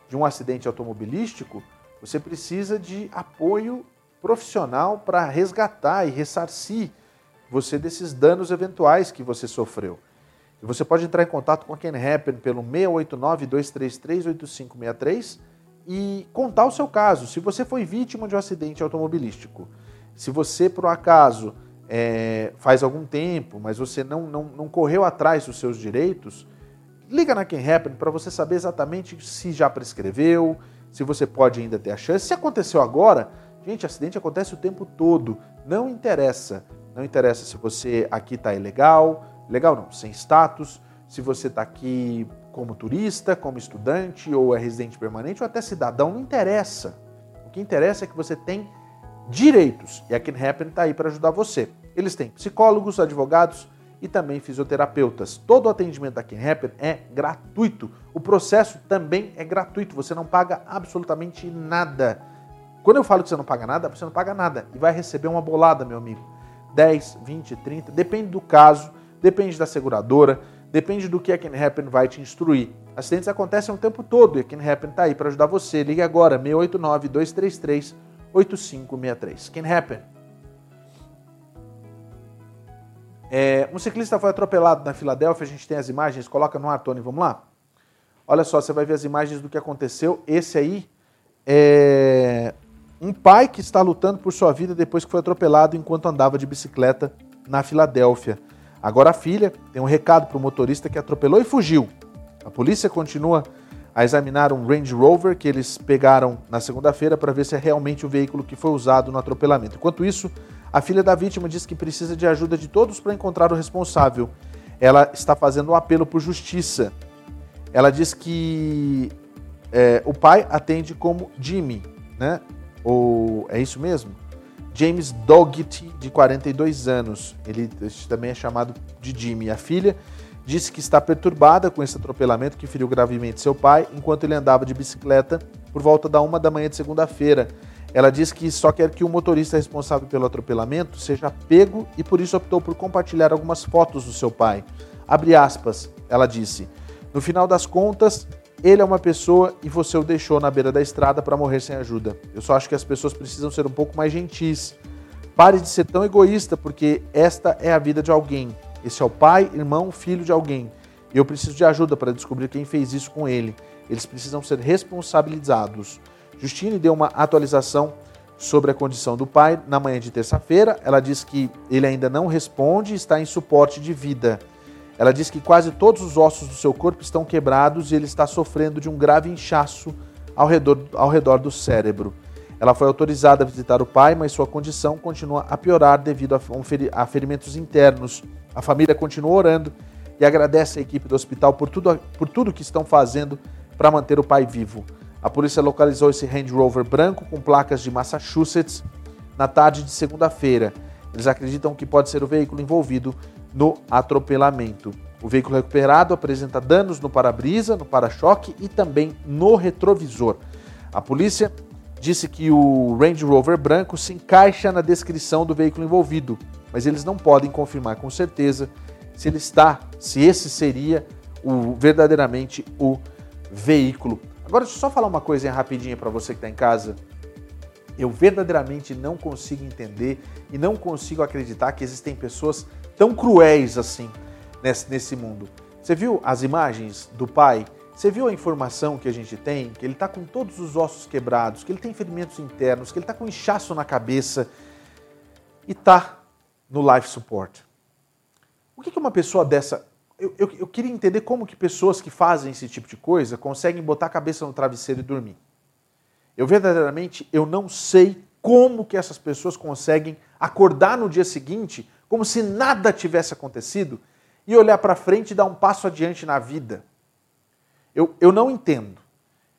de um acidente automobilístico, você precisa de apoio profissional para resgatar e ressarcir você desses danos eventuais que você sofreu. Você pode entrar em contato com a Can Happen pelo 689-233-8563 e contar o seu caso. Se você foi vítima de um acidente automobilístico, se você, por um acaso, é, faz algum tempo, mas você não, não, não correu atrás dos seus direitos, liga na Can Happen para você saber exatamente se já prescreveu, se você pode ainda ter a chance. Se aconteceu agora, gente, acidente acontece o tempo todo. Não interessa. Não interessa se você aqui está ilegal, Legal não, sem status, se você está aqui como turista, como estudante, ou é residente permanente, ou até cidadão, não interessa. O que interessa é que você tem direitos. E a Can Happen está aí para ajudar você. Eles têm psicólogos, advogados e também fisioterapeutas. Todo o atendimento da Can Happen é gratuito. O processo também é gratuito. Você não paga absolutamente nada. Quando eu falo que você não paga nada, você não paga nada e vai receber uma bolada, meu amigo. 10, 20, 30, depende do caso depende da seguradora, depende do que a Can Happen vai te instruir. Acidentes acontecem o tempo todo e a Can Happen está aí para ajudar você. Ligue agora, 689-233-8563. Can Happen. É, um ciclista foi atropelado na Filadélfia, a gente tem as imagens, coloca no ar, Tony, vamos lá? Olha só, você vai ver as imagens do que aconteceu. Esse aí é um pai que está lutando por sua vida depois que foi atropelado enquanto andava de bicicleta na Filadélfia. Agora a filha tem um recado para o motorista que atropelou e fugiu. A polícia continua a examinar um Range Rover que eles pegaram na segunda-feira para ver se é realmente o veículo que foi usado no atropelamento. Enquanto isso, a filha da vítima diz que precisa de ajuda de todos para encontrar o responsável. Ela está fazendo um apelo por justiça. Ela diz que é, o pai atende como Jimmy, né? Ou é isso mesmo? James Doggett, de 42 anos. Ele também é chamado de Jimmy. A filha disse que está perturbada com esse atropelamento que feriu gravemente seu pai enquanto ele andava de bicicleta por volta da uma da manhã de segunda-feira. Ela diz que só quer que o motorista responsável pelo atropelamento seja pego e por isso optou por compartilhar algumas fotos do seu pai. Abre aspas, ela disse. No final das contas, ele é uma pessoa e você o deixou na beira da estrada para morrer sem ajuda. Eu só acho que as pessoas precisam ser um pouco mais gentis. Pare de ser tão egoísta, porque esta é a vida de alguém. Esse é o pai, irmão, filho de alguém. E eu preciso de ajuda para descobrir quem fez isso com ele. Eles precisam ser responsabilizados. Justine deu uma atualização sobre a condição do pai na manhã de terça-feira. Ela diz que ele ainda não responde e está em suporte de vida. Ela diz que quase todos os ossos do seu corpo estão quebrados e ele está sofrendo de um grave inchaço ao redor, ao redor do cérebro. Ela foi autorizada a visitar o pai, mas sua condição continua a piorar devido a, a ferimentos internos. A família continua orando e agradece a equipe do hospital por tudo, por tudo que estão fazendo para manter o pai vivo. A polícia localizou esse Range Rover branco com placas de Massachusetts na tarde de segunda-feira. Eles acreditam que pode ser o veículo envolvido no atropelamento. O veículo recuperado apresenta danos no para-brisa, no para-choque e também no retrovisor. A polícia disse que o Range Rover branco se encaixa na descrição do veículo envolvido, mas eles não podem confirmar com certeza se ele está, se esse seria o verdadeiramente o veículo. Agora, deixa eu só falar uma coisinha rapidinha para você que está em casa. Eu verdadeiramente não consigo entender e não consigo acreditar que existem pessoas tão cruéis assim nesse, nesse mundo. Você viu as imagens do pai? Você viu a informação que a gente tem? Que ele está com todos os ossos quebrados, que ele tem ferimentos internos, que ele está com inchaço na cabeça e está no life support. O que, que uma pessoa dessa eu, eu, eu, queria entender como que pessoas que fazem esse tipo de coisa conseguem botar a cabeça no travesseiro e dormir. Eu verdadeiramente eu não sei como que essas pessoas conseguem acordar no dia seguinte como se nada tivesse acontecido e olhar para frente e dar um passo adiante na vida. Eu, eu não entendo.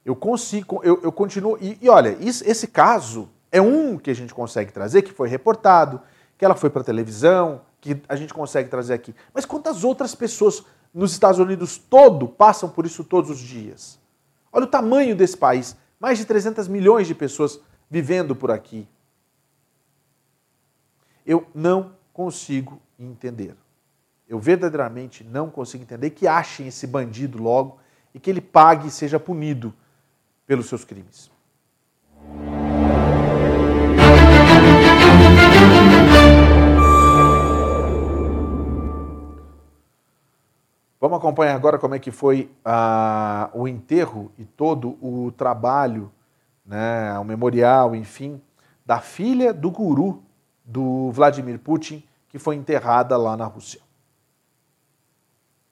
Eu consigo, eu, eu continuo. E, e olha, isso, esse caso é um que a gente consegue trazer, que foi reportado, que ela foi para televisão, que a gente consegue trazer aqui. Mas quantas outras pessoas nos Estados Unidos todo passam por isso todos os dias? Olha o tamanho desse país, mais de 300 milhões de pessoas vivendo por aqui. Eu não consigo entender. Eu verdadeiramente não consigo entender que achem esse bandido logo e que ele pague e seja punido pelos seus crimes. Vamos acompanhar agora como é que foi ah, o enterro e todo o trabalho, né, o memorial, enfim, da filha do guru do Vladimir Putin, que foi enterrada lá na Rússia.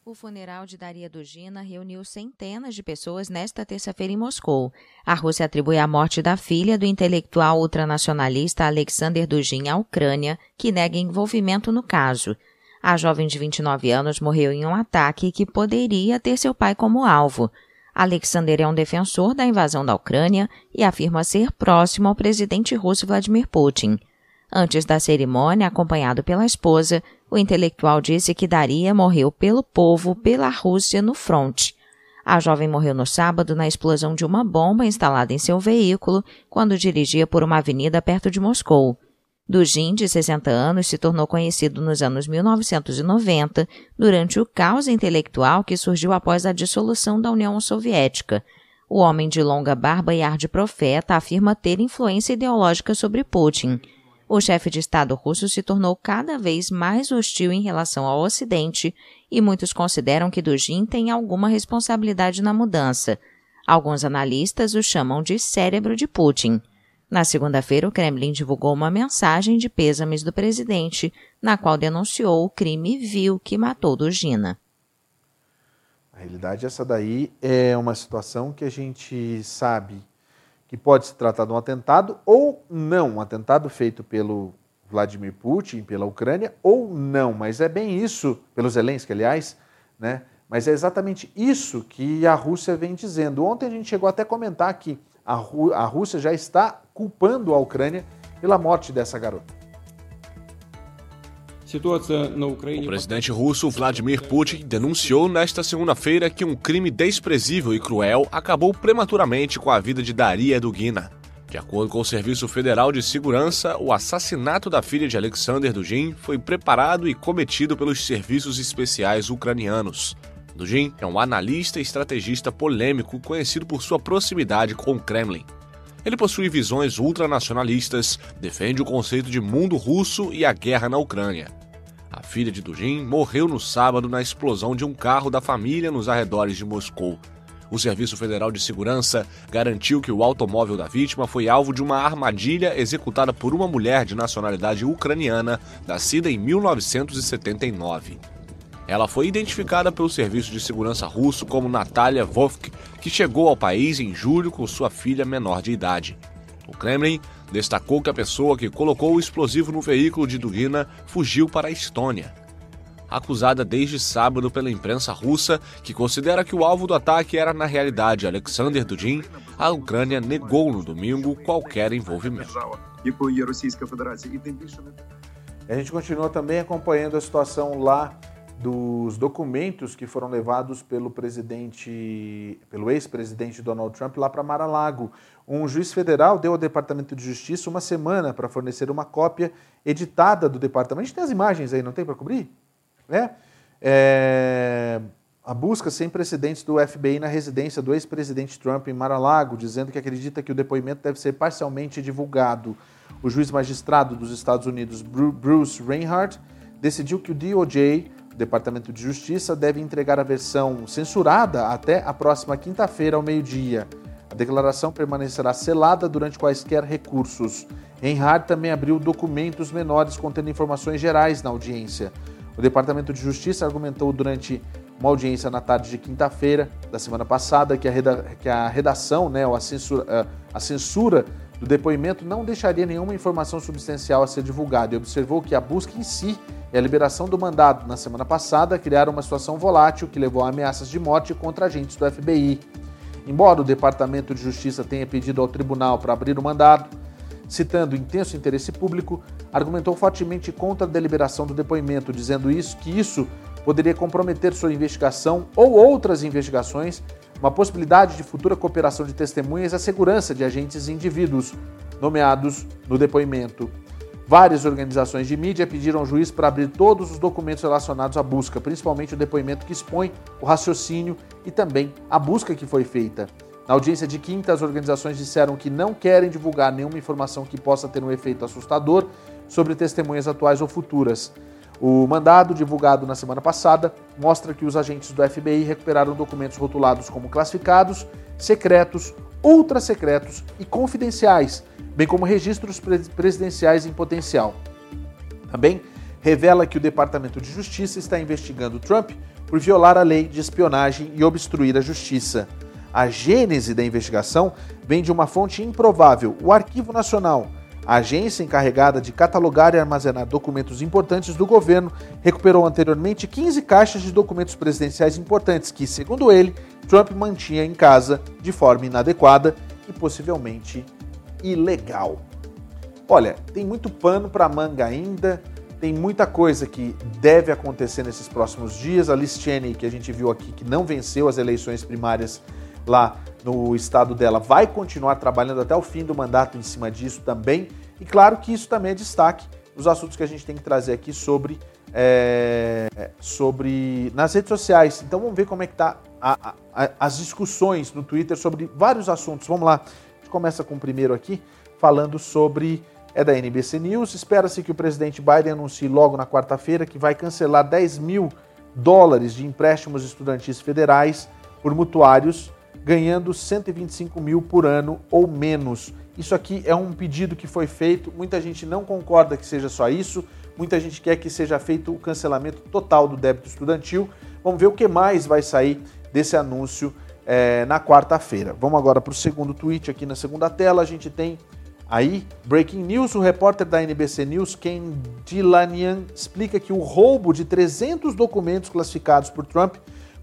O funeral de Daria Dugina reuniu centenas de pessoas nesta terça-feira em Moscou. A Rússia atribui a morte da filha do intelectual ultranacionalista Alexander Dugin à Ucrânia, que nega envolvimento no caso. A jovem de 29 anos morreu em um ataque que poderia ter seu pai como alvo. Alexander é um defensor da invasão da Ucrânia e afirma ser próximo ao presidente russo Vladimir Putin. Antes da cerimônia, acompanhado pela esposa, o intelectual disse que Daria morreu pelo povo, pela Rússia, no fronte. A jovem morreu no sábado na explosão de uma bomba instalada em seu veículo quando dirigia por uma avenida perto de Moscou. Dugin, de 60 anos, se tornou conhecido nos anos 1990 durante o caos intelectual que surgiu após a dissolução da União Soviética. O homem de longa barba e ar de profeta afirma ter influência ideológica sobre Putin. O chefe de Estado russo se tornou cada vez mais hostil em relação ao Ocidente e muitos consideram que Dugin tem alguma responsabilidade na mudança. Alguns analistas o chamam de cérebro de Putin. Na segunda-feira, o Kremlin divulgou uma mensagem de pêsames do presidente, na qual denunciou o crime vil que matou Dugina. A realidade, essa daí é uma situação que a gente sabe que pode se tratar de um atentado ou não, um atentado feito pelo Vladimir Putin, pela Ucrânia, ou não, mas é bem isso, pelo Zelensky, aliás, né? Mas é exatamente isso que a Rússia vem dizendo. Ontem a gente chegou até a comentar que a, Rú a Rússia já está culpando a Ucrânia pela morte dessa garota. O presidente russo Vladimir Putin denunciou nesta segunda-feira que um crime desprezível e cruel acabou prematuramente com a vida de Daria Dugina. De acordo com o Serviço Federal de Segurança, o assassinato da filha de Alexander Dugin foi preparado e cometido pelos serviços especiais ucranianos. Dugin é um analista e estrategista polêmico conhecido por sua proximidade com o Kremlin. Ele possui visões ultranacionalistas, defende o conceito de mundo russo e a guerra na Ucrânia. Filha de Dugin, morreu no sábado na explosão de um carro da família nos arredores de Moscou. O Serviço Federal de Segurança garantiu que o automóvel da vítima foi alvo de uma armadilha executada por uma mulher de nacionalidade ucraniana, nascida em 1979. Ela foi identificada pelo Serviço de Segurança russo como Natalia Vovk, que chegou ao país em julho com sua filha menor de idade. O Kremlin destacou que a pessoa que colocou o explosivo no veículo de Dugina fugiu para a Estônia acusada desde sábado pela imprensa russa, que considera que o alvo do ataque era na realidade Alexander Dudin, a Ucrânia negou no domingo qualquer envolvimento. A gente continua também acompanhando a situação lá dos documentos que foram levados pelo presidente, pelo ex-presidente Donald Trump lá para Mar-a-Lago. Um juiz federal deu ao Departamento de Justiça uma semana para fornecer uma cópia editada do departamento. A gente tem as imagens aí, não tem para cobrir? Né? É, a busca sem precedentes do FBI na residência do ex-presidente Trump em Mar-a-Lago, dizendo que acredita que o depoimento deve ser parcialmente divulgado. O juiz magistrado dos Estados Unidos, Bruce Reinhardt, decidiu que o DOJ, Departamento de Justiça, deve entregar a versão censurada até a próxima quinta-feira ao meio-dia. A declaração permanecerá selada durante quaisquer recursos. Reinhardt também abriu documentos menores contendo informações gerais na audiência. O Departamento de Justiça argumentou durante uma audiência na tarde de quinta-feira da semana passada que a, redação, né, a censura, a censura do depoimento não deixaria nenhuma informação substancial a ser divulgada e observou que a busca em si e a liberação do mandado na semana passada criaram uma situação volátil que levou a ameaças de morte contra agentes do FBI. Embora o Departamento de Justiça tenha pedido ao tribunal para abrir o mandado, citando intenso interesse público, argumentou fortemente contra a deliberação do depoimento, dizendo isso que isso poderia comprometer sua investigação ou outras investigações, uma possibilidade de futura cooperação de testemunhas e a segurança de agentes e indivíduos nomeados no depoimento. Várias organizações de mídia pediram ao juiz para abrir todos os documentos relacionados à busca, principalmente o depoimento que expõe o raciocínio e também a busca que foi feita. Na audiência de quinta, as organizações disseram que não querem divulgar nenhuma informação que possa ter um efeito assustador sobre testemunhas atuais ou futuras. O mandado, divulgado na semana passada, mostra que os agentes do FBI recuperaram documentos rotulados como classificados, secretos, ultra secretos e confidenciais, bem como registros presidenciais em potencial. Também revela que o Departamento de Justiça está investigando Trump por violar a lei de espionagem e obstruir a justiça. A gênese da investigação vem de uma fonte improvável, o Arquivo Nacional. A agência encarregada de catalogar e armazenar documentos importantes do governo recuperou anteriormente 15 caixas de documentos presidenciais importantes que, segundo ele, Trump mantinha em casa de forma inadequada e possivelmente ilegal. Olha, tem muito pano para manga ainda, tem muita coisa que deve acontecer nesses próximos dias. A Liz Cheney, que a gente viu aqui, que não venceu as eleições primárias lá no estado dela vai continuar trabalhando até o fim do mandato em cima disso também. E claro que isso também é destaque dos assuntos que a gente tem que trazer aqui sobre, é, sobre nas redes sociais. Então vamos ver como é que tá a, a, as discussões no Twitter sobre vários assuntos. Vamos lá. A gente começa com o primeiro aqui, falando sobre é da NBC News. Espera-se que o presidente Biden anuncie logo na quarta-feira que vai cancelar 10 mil dólares de empréstimos estudantis federais por mutuários ganhando 125 mil por ano ou menos. Isso aqui é um pedido que foi feito, muita gente não concorda que seja só isso, muita gente quer que seja feito o cancelamento total do débito estudantil. Vamos ver o que mais vai sair desse anúncio é, na quarta-feira. Vamos agora para o segundo tweet aqui na segunda tela. A gente tem aí Breaking News, o repórter da NBC News, Ken Dilanian, explica que o roubo de 300 documentos classificados por Trump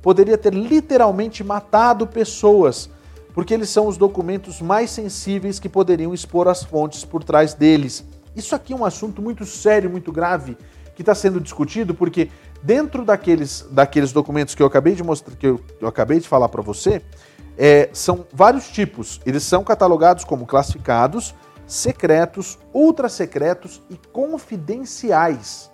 poderia ter literalmente matado pessoas, porque eles são os documentos mais sensíveis que poderiam expor as fontes por trás deles. Isso aqui é um assunto muito sério, muito grave, que está sendo discutido, porque dentro daqueles, daqueles documentos que eu acabei de mostrar, que eu, eu acabei de falar para você, é, são vários tipos. Eles são catalogados como classificados, secretos, ultra secretos e confidenciais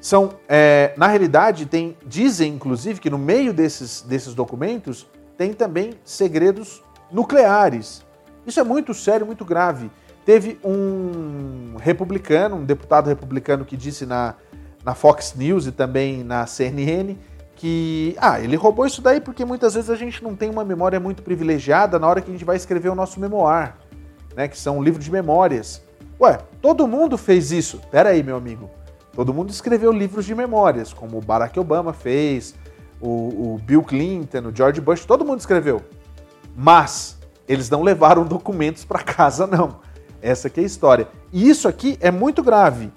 são, é, na realidade, tem, dizem inclusive que no meio desses, desses documentos tem também segredos nucleares. Isso é muito sério, muito grave. Teve um republicano, um deputado republicano que disse na, na Fox News e também na CNN que ah, ele roubou isso daí porque muitas vezes a gente não tem uma memória muito privilegiada na hora que a gente vai escrever o nosso memoir, né, que são um livro de memórias. Ué, todo mundo fez isso. Pera aí, meu amigo. Todo mundo escreveu livros de memórias, como o Barack Obama fez, o, o Bill Clinton, o George Bush, todo mundo escreveu. Mas eles não levaram documentos para casa, não. Essa é a história. E isso aqui é muito grave.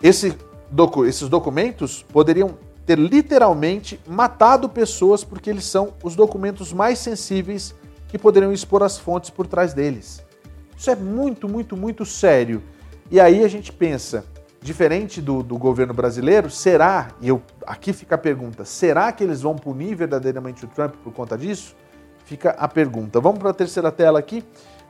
Esse docu esses documentos poderiam ter literalmente matado pessoas porque eles são os documentos mais sensíveis que poderiam expor as fontes por trás deles. Isso é muito, muito, muito sério. E aí a gente pensa, diferente do, do governo brasileiro, será, e eu, aqui fica a pergunta, será que eles vão punir verdadeiramente o Trump por conta disso? Fica a pergunta. Vamos para a terceira tela aqui.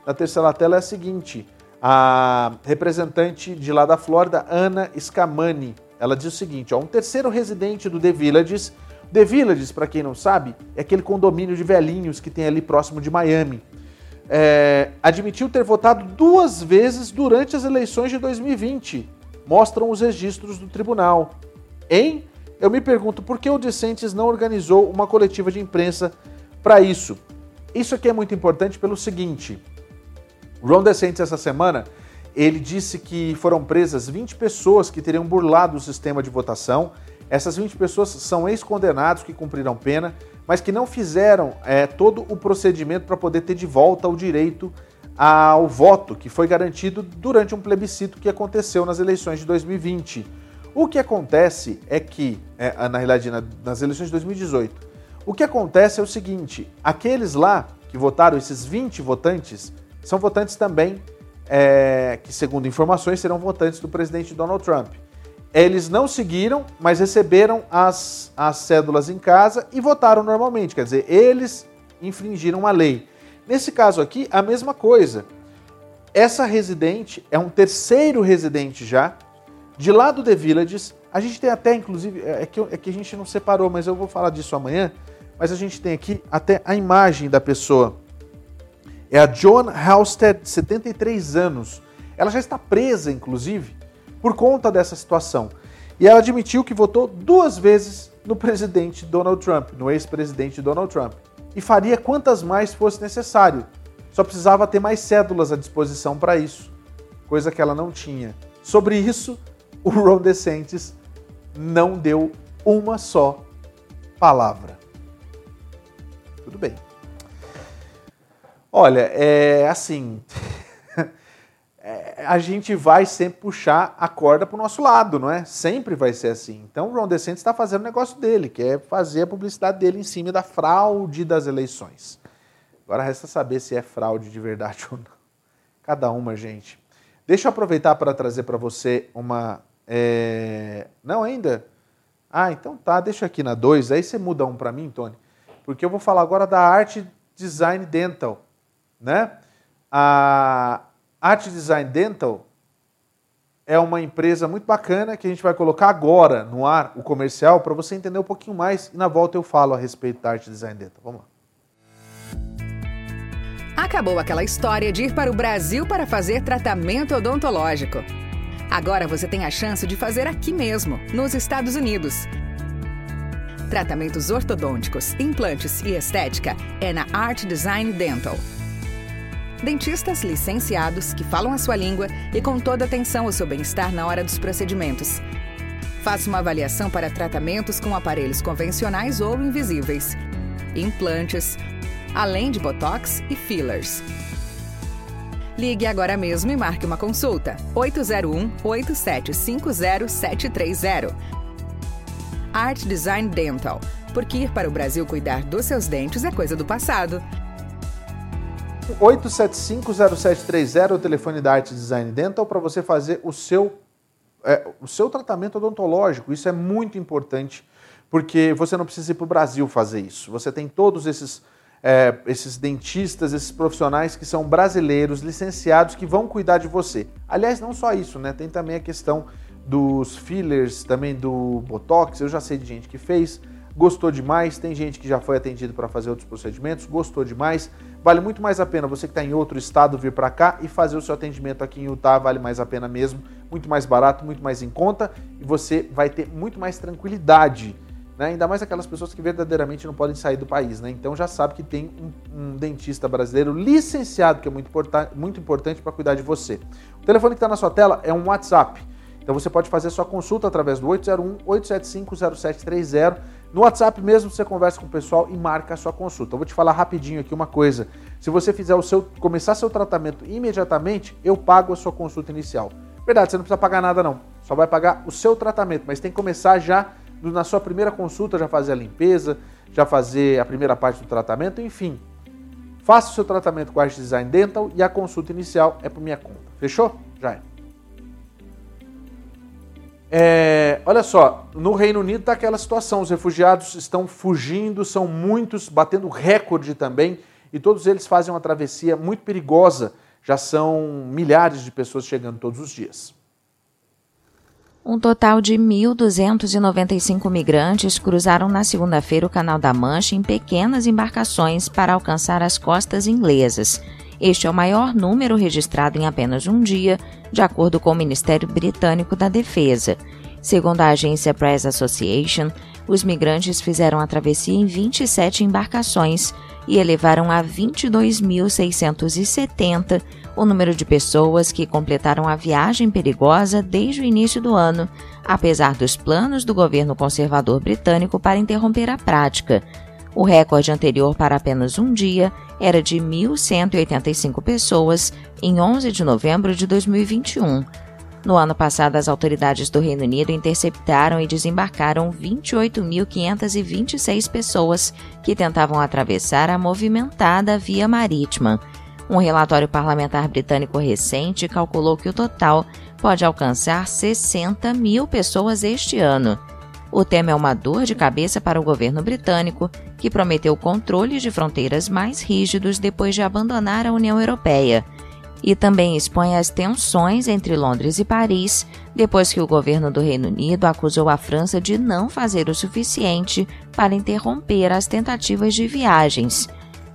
Na terceira tela é a seguinte: a representante de lá da Flórida, Ana Scamani, ela diz o seguinte: ó, um terceiro residente do The Villages. The Villages, para quem não sabe, é aquele condomínio de velhinhos que tem ali próximo de Miami. É, admitiu ter votado duas vezes durante as eleições de 2020. Mostram os registros do tribunal. Hein? Eu me pergunto por que o Decentes não organizou uma coletiva de imprensa para isso. Isso aqui é muito importante pelo seguinte: Ron DeSantis essa semana ele disse que foram presas 20 pessoas que teriam burlado o sistema de votação. Essas 20 pessoas são ex-condenados que cumpriram pena, mas que não fizeram é, todo o procedimento para poder ter de volta o direito ao voto, que foi garantido durante um plebiscito que aconteceu nas eleições de 2020. O que acontece é que, é, na realidade, nas eleições de 2018, o que acontece é o seguinte: aqueles lá que votaram, esses 20 votantes, são votantes também é, que, segundo informações, serão votantes do presidente Donald Trump. Eles não seguiram, mas receberam as, as cédulas em casa e votaram normalmente. Quer dizer, eles infringiram a lei. Nesse caso aqui, a mesma coisa. Essa residente é um terceiro residente já, de lá do The Villages. A gente tem até, inclusive, é, é que, é que a gente não separou, mas eu vou falar disso amanhã. Mas a gente tem aqui até a imagem da pessoa é a Joan Halstead, 73 anos. Ela já está presa, inclusive, por conta dessa situação. E ela admitiu que votou duas vezes no presidente Donald Trump, no ex-presidente Donald Trump. E faria quantas mais fosse necessário. Só precisava ter mais cédulas à disposição para isso, coisa que ela não tinha. Sobre isso, o Ron DeSantis não deu uma só palavra. Tudo bem. Olha, é assim. A gente vai sempre puxar a corda para o nosso lado, não é? Sempre vai ser assim. Então o Ron DeSantis está fazendo o negócio dele, que é fazer a publicidade dele em cima da fraude das eleições. Agora resta saber se é fraude de verdade ou não. Cada uma, gente. Deixa eu aproveitar para trazer para você uma. É... Não, ainda? Ah, então tá, deixa aqui na 2. Aí você muda um para mim, Tony. Porque eu vou falar agora da Arte Design Dental né? A Art Design Dental é uma empresa muito bacana que a gente vai colocar agora no ar, o comercial, para você entender um pouquinho mais e na volta eu falo a respeito da Art Design Dental. Vamos lá. Acabou aquela história de ir para o Brasil para fazer tratamento odontológico. Agora você tem a chance de fazer aqui mesmo, nos Estados Unidos. Tratamentos ortodônticos, implantes e estética é na Art Design Dental. Dentistas licenciados que falam a sua língua e com toda atenção ao seu bem-estar na hora dos procedimentos. Faça uma avaliação para tratamentos com aparelhos convencionais ou invisíveis, implantes, além de botox e fillers. Ligue agora mesmo e marque uma consulta. 801-8750-730. Art Design Dental. Porque ir para o Brasil cuidar dos seus dentes é coisa do passado. 8750730 é o telefone da Arte Design Dental para você fazer o seu, é, o seu tratamento odontológico. Isso é muito importante porque você não precisa ir para o Brasil fazer isso. Você tem todos esses, é, esses dentistas, esses profissionais que são brasileiros, licenciados, que vão cuidar de você. Aliás, não só isso, né? Tem também a questão dos fillers, também do Botox. Eu já sei de gente que fez gostou demais. Tem gente que já foi atendido para fazer outros procedimentos, gostou demais. Vale muito mais a pena você que está em outro estado vir para cá e fazer o seu atendimento aqui em Utah, vale mais a pena mesmo, muito mais barato, muito mais em conta e você vai ter muito mais tranquilidade. Né? Ainda mais aquelas pessoas que verdadeiramente não podem sair do país, né? Então já sabe que tem um, um dentista brasileiro licenciado, que é muito, importa muito importante para cuidar de você. O telefone que está na sua tela é um WhatsApp. Então você pode fazer sua consulta através do 801-875-0730. No WhatsApp mesmo você conversa com o pessoal e marca a sua consulta. Eu vou te falar rapidinho aqui uma coisa. Se você fizer o seu começar seu tratamento imediatamente, eu pago a sua consulta inicial. Verdade, você não precisa pagar nada não. Só vai pagar o seu tratamento, mas tem que começar já na sua primeira consulta, já fazer a limpeza, já fazer a primeira parte do tratamento, enfim. Faça o seu tratamento com a Art Design Dental e a consulta inicial é por minha conta. Fechou? Já é. É, olha só, no Reino Unido está aquela situação: os refugiados estão fugindo, são muitos, batendo recorde também, e todos eles fazem uma travessia muito perigosa. Já são milhares de pessoas chegando todos os dias. Um total de 1.295 migrantes cruzaram na segunda-feira o Canal da Mancha em pequenas embarcações para alcançar as costas inglesas. Este é o maior número registrado em apenas um dia, de acordo com o Ministério Britânico da Defesa. Segundo a agência Press Association, os migrantes fizeram a travessia em 27 embarcações e elevaram a 22.670 o número de pessoas que completaram a viagem perigosa desde o início do ano, apesar dos planos do governo conservador britânico para interromper a prática. O recorde anterior para apenas um dia era de 1.185 pessoas em 11 de novembro de 2021. No ano passado, as autoridades do Reino Unido interceptaram e desembarcaram 28.526 pessoas que tentavam atravessar a movimentada via marítima. Um relatório parlamentar britânico recente calculou que o total pode alcançar 60 mil pessoas este ano. O tema é uma dor de cabeça para o governo britânico, que prometeu controles de fronteiras mais rígidos depois de abandonar a União Europeia. E também expõe as tensões entre Londres e Paris, depois que o governo do Reino Unido acusou a França de não fazer o suficiente para interromper as tentativas de viagens.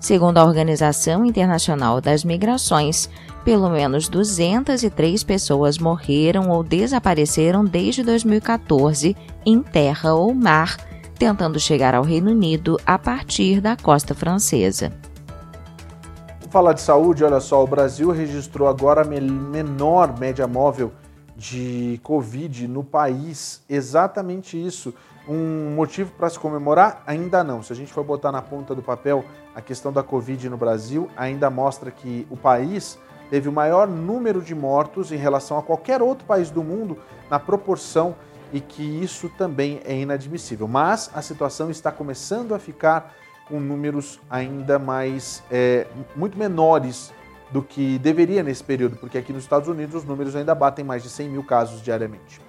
Segundo a Organização Internacional das Migrações, pelo menos 203 pessoas morreram ou desapareceram desde 2014 em terra ou mar, tentando chegar ao Reino Unido a partir da costa francesa. Falar de saúde, olha só, o Brasil registrou agora a menor média móvel de Covid no país. Exatamente isso. Um motivo para se comemorar? Ainda não. Se a gente for botar na ponta do papel a questão da Covid no Brasil, ainda mostra que o país teve o maior número de mortos em relação a qualquer outro país do mundo na proporção e que isso também é inadmissível. Mas a situação está começando a ficar com números ainda mais é, muito menores do que deveria nesse período, porque aqui nos Estados Unidos os números ainda batem mais de 100 mil casos diariamente.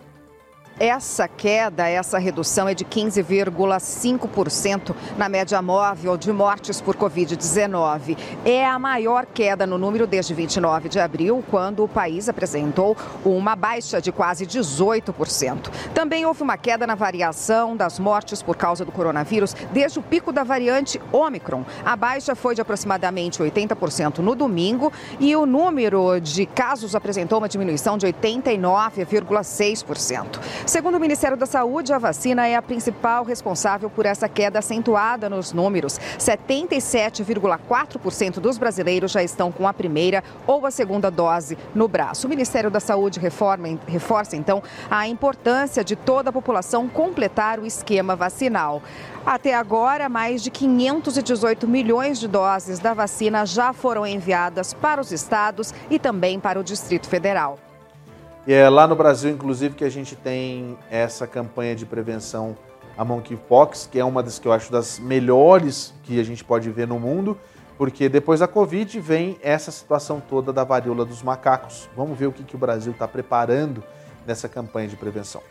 Essa queda, essa redução é de 15,5% na média móvel de mortes por Covid-19. É a maior queda no número desde 29 de abril, quando o país apresentou uma baixa de quase 18%. Também houve uma queda na variação das mortes por causa do coronavírus desde o pico da variante Omicron. A baixa foi de aproximadamente 80% no domingo e o número de casos apresentou uma diminuição de 89,6%. Segundo o Ministério da Saúde, a vacina é a principal responsável por essa queda acentuada nos números. 77,4% dos brasileiros já estão com a primeira ou a segunda dose no braço. O Ministério da Saúde reforma, reforça, então, a importância de toda a população completar o esquema vacinal. Até agora, mais de 518 milhões de doses da vacina já foram enviadas para os estados e também para o Distrito Federal. E é lá no Brasil, inclusive, que a gente tem essa campanha de prevenção a monkeypox, que é uma das que eu acho das melhores que a gente pode ver no mundo, porque depois da Covid vem essa situação toda da varíola dos macacos. Vamos ver o que, que o Brasil está preparando nessa campanha de prevenção.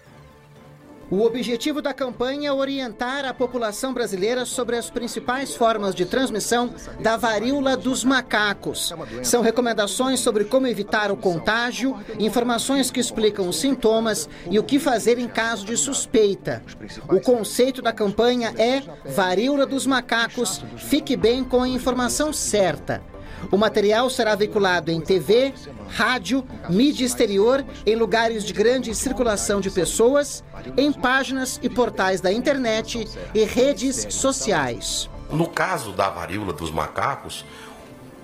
O objetivo da campanha é orientar a população brasileira sobre as principais formas de transmissão da varíola dos macacos. São recomendações sobre como evitar o contágio, informações que explicam os sintomas e o que fazer em caso de suspeita. O conceito da campanha é Varíola dos Macacos, fique bem com a informação certa. O material será veiculado em TV, rádio, mídia exterior, em lugares de grande circulação de pessoas, em páginas e portais da internet e redes sociais. No caso da varíola dos macacos,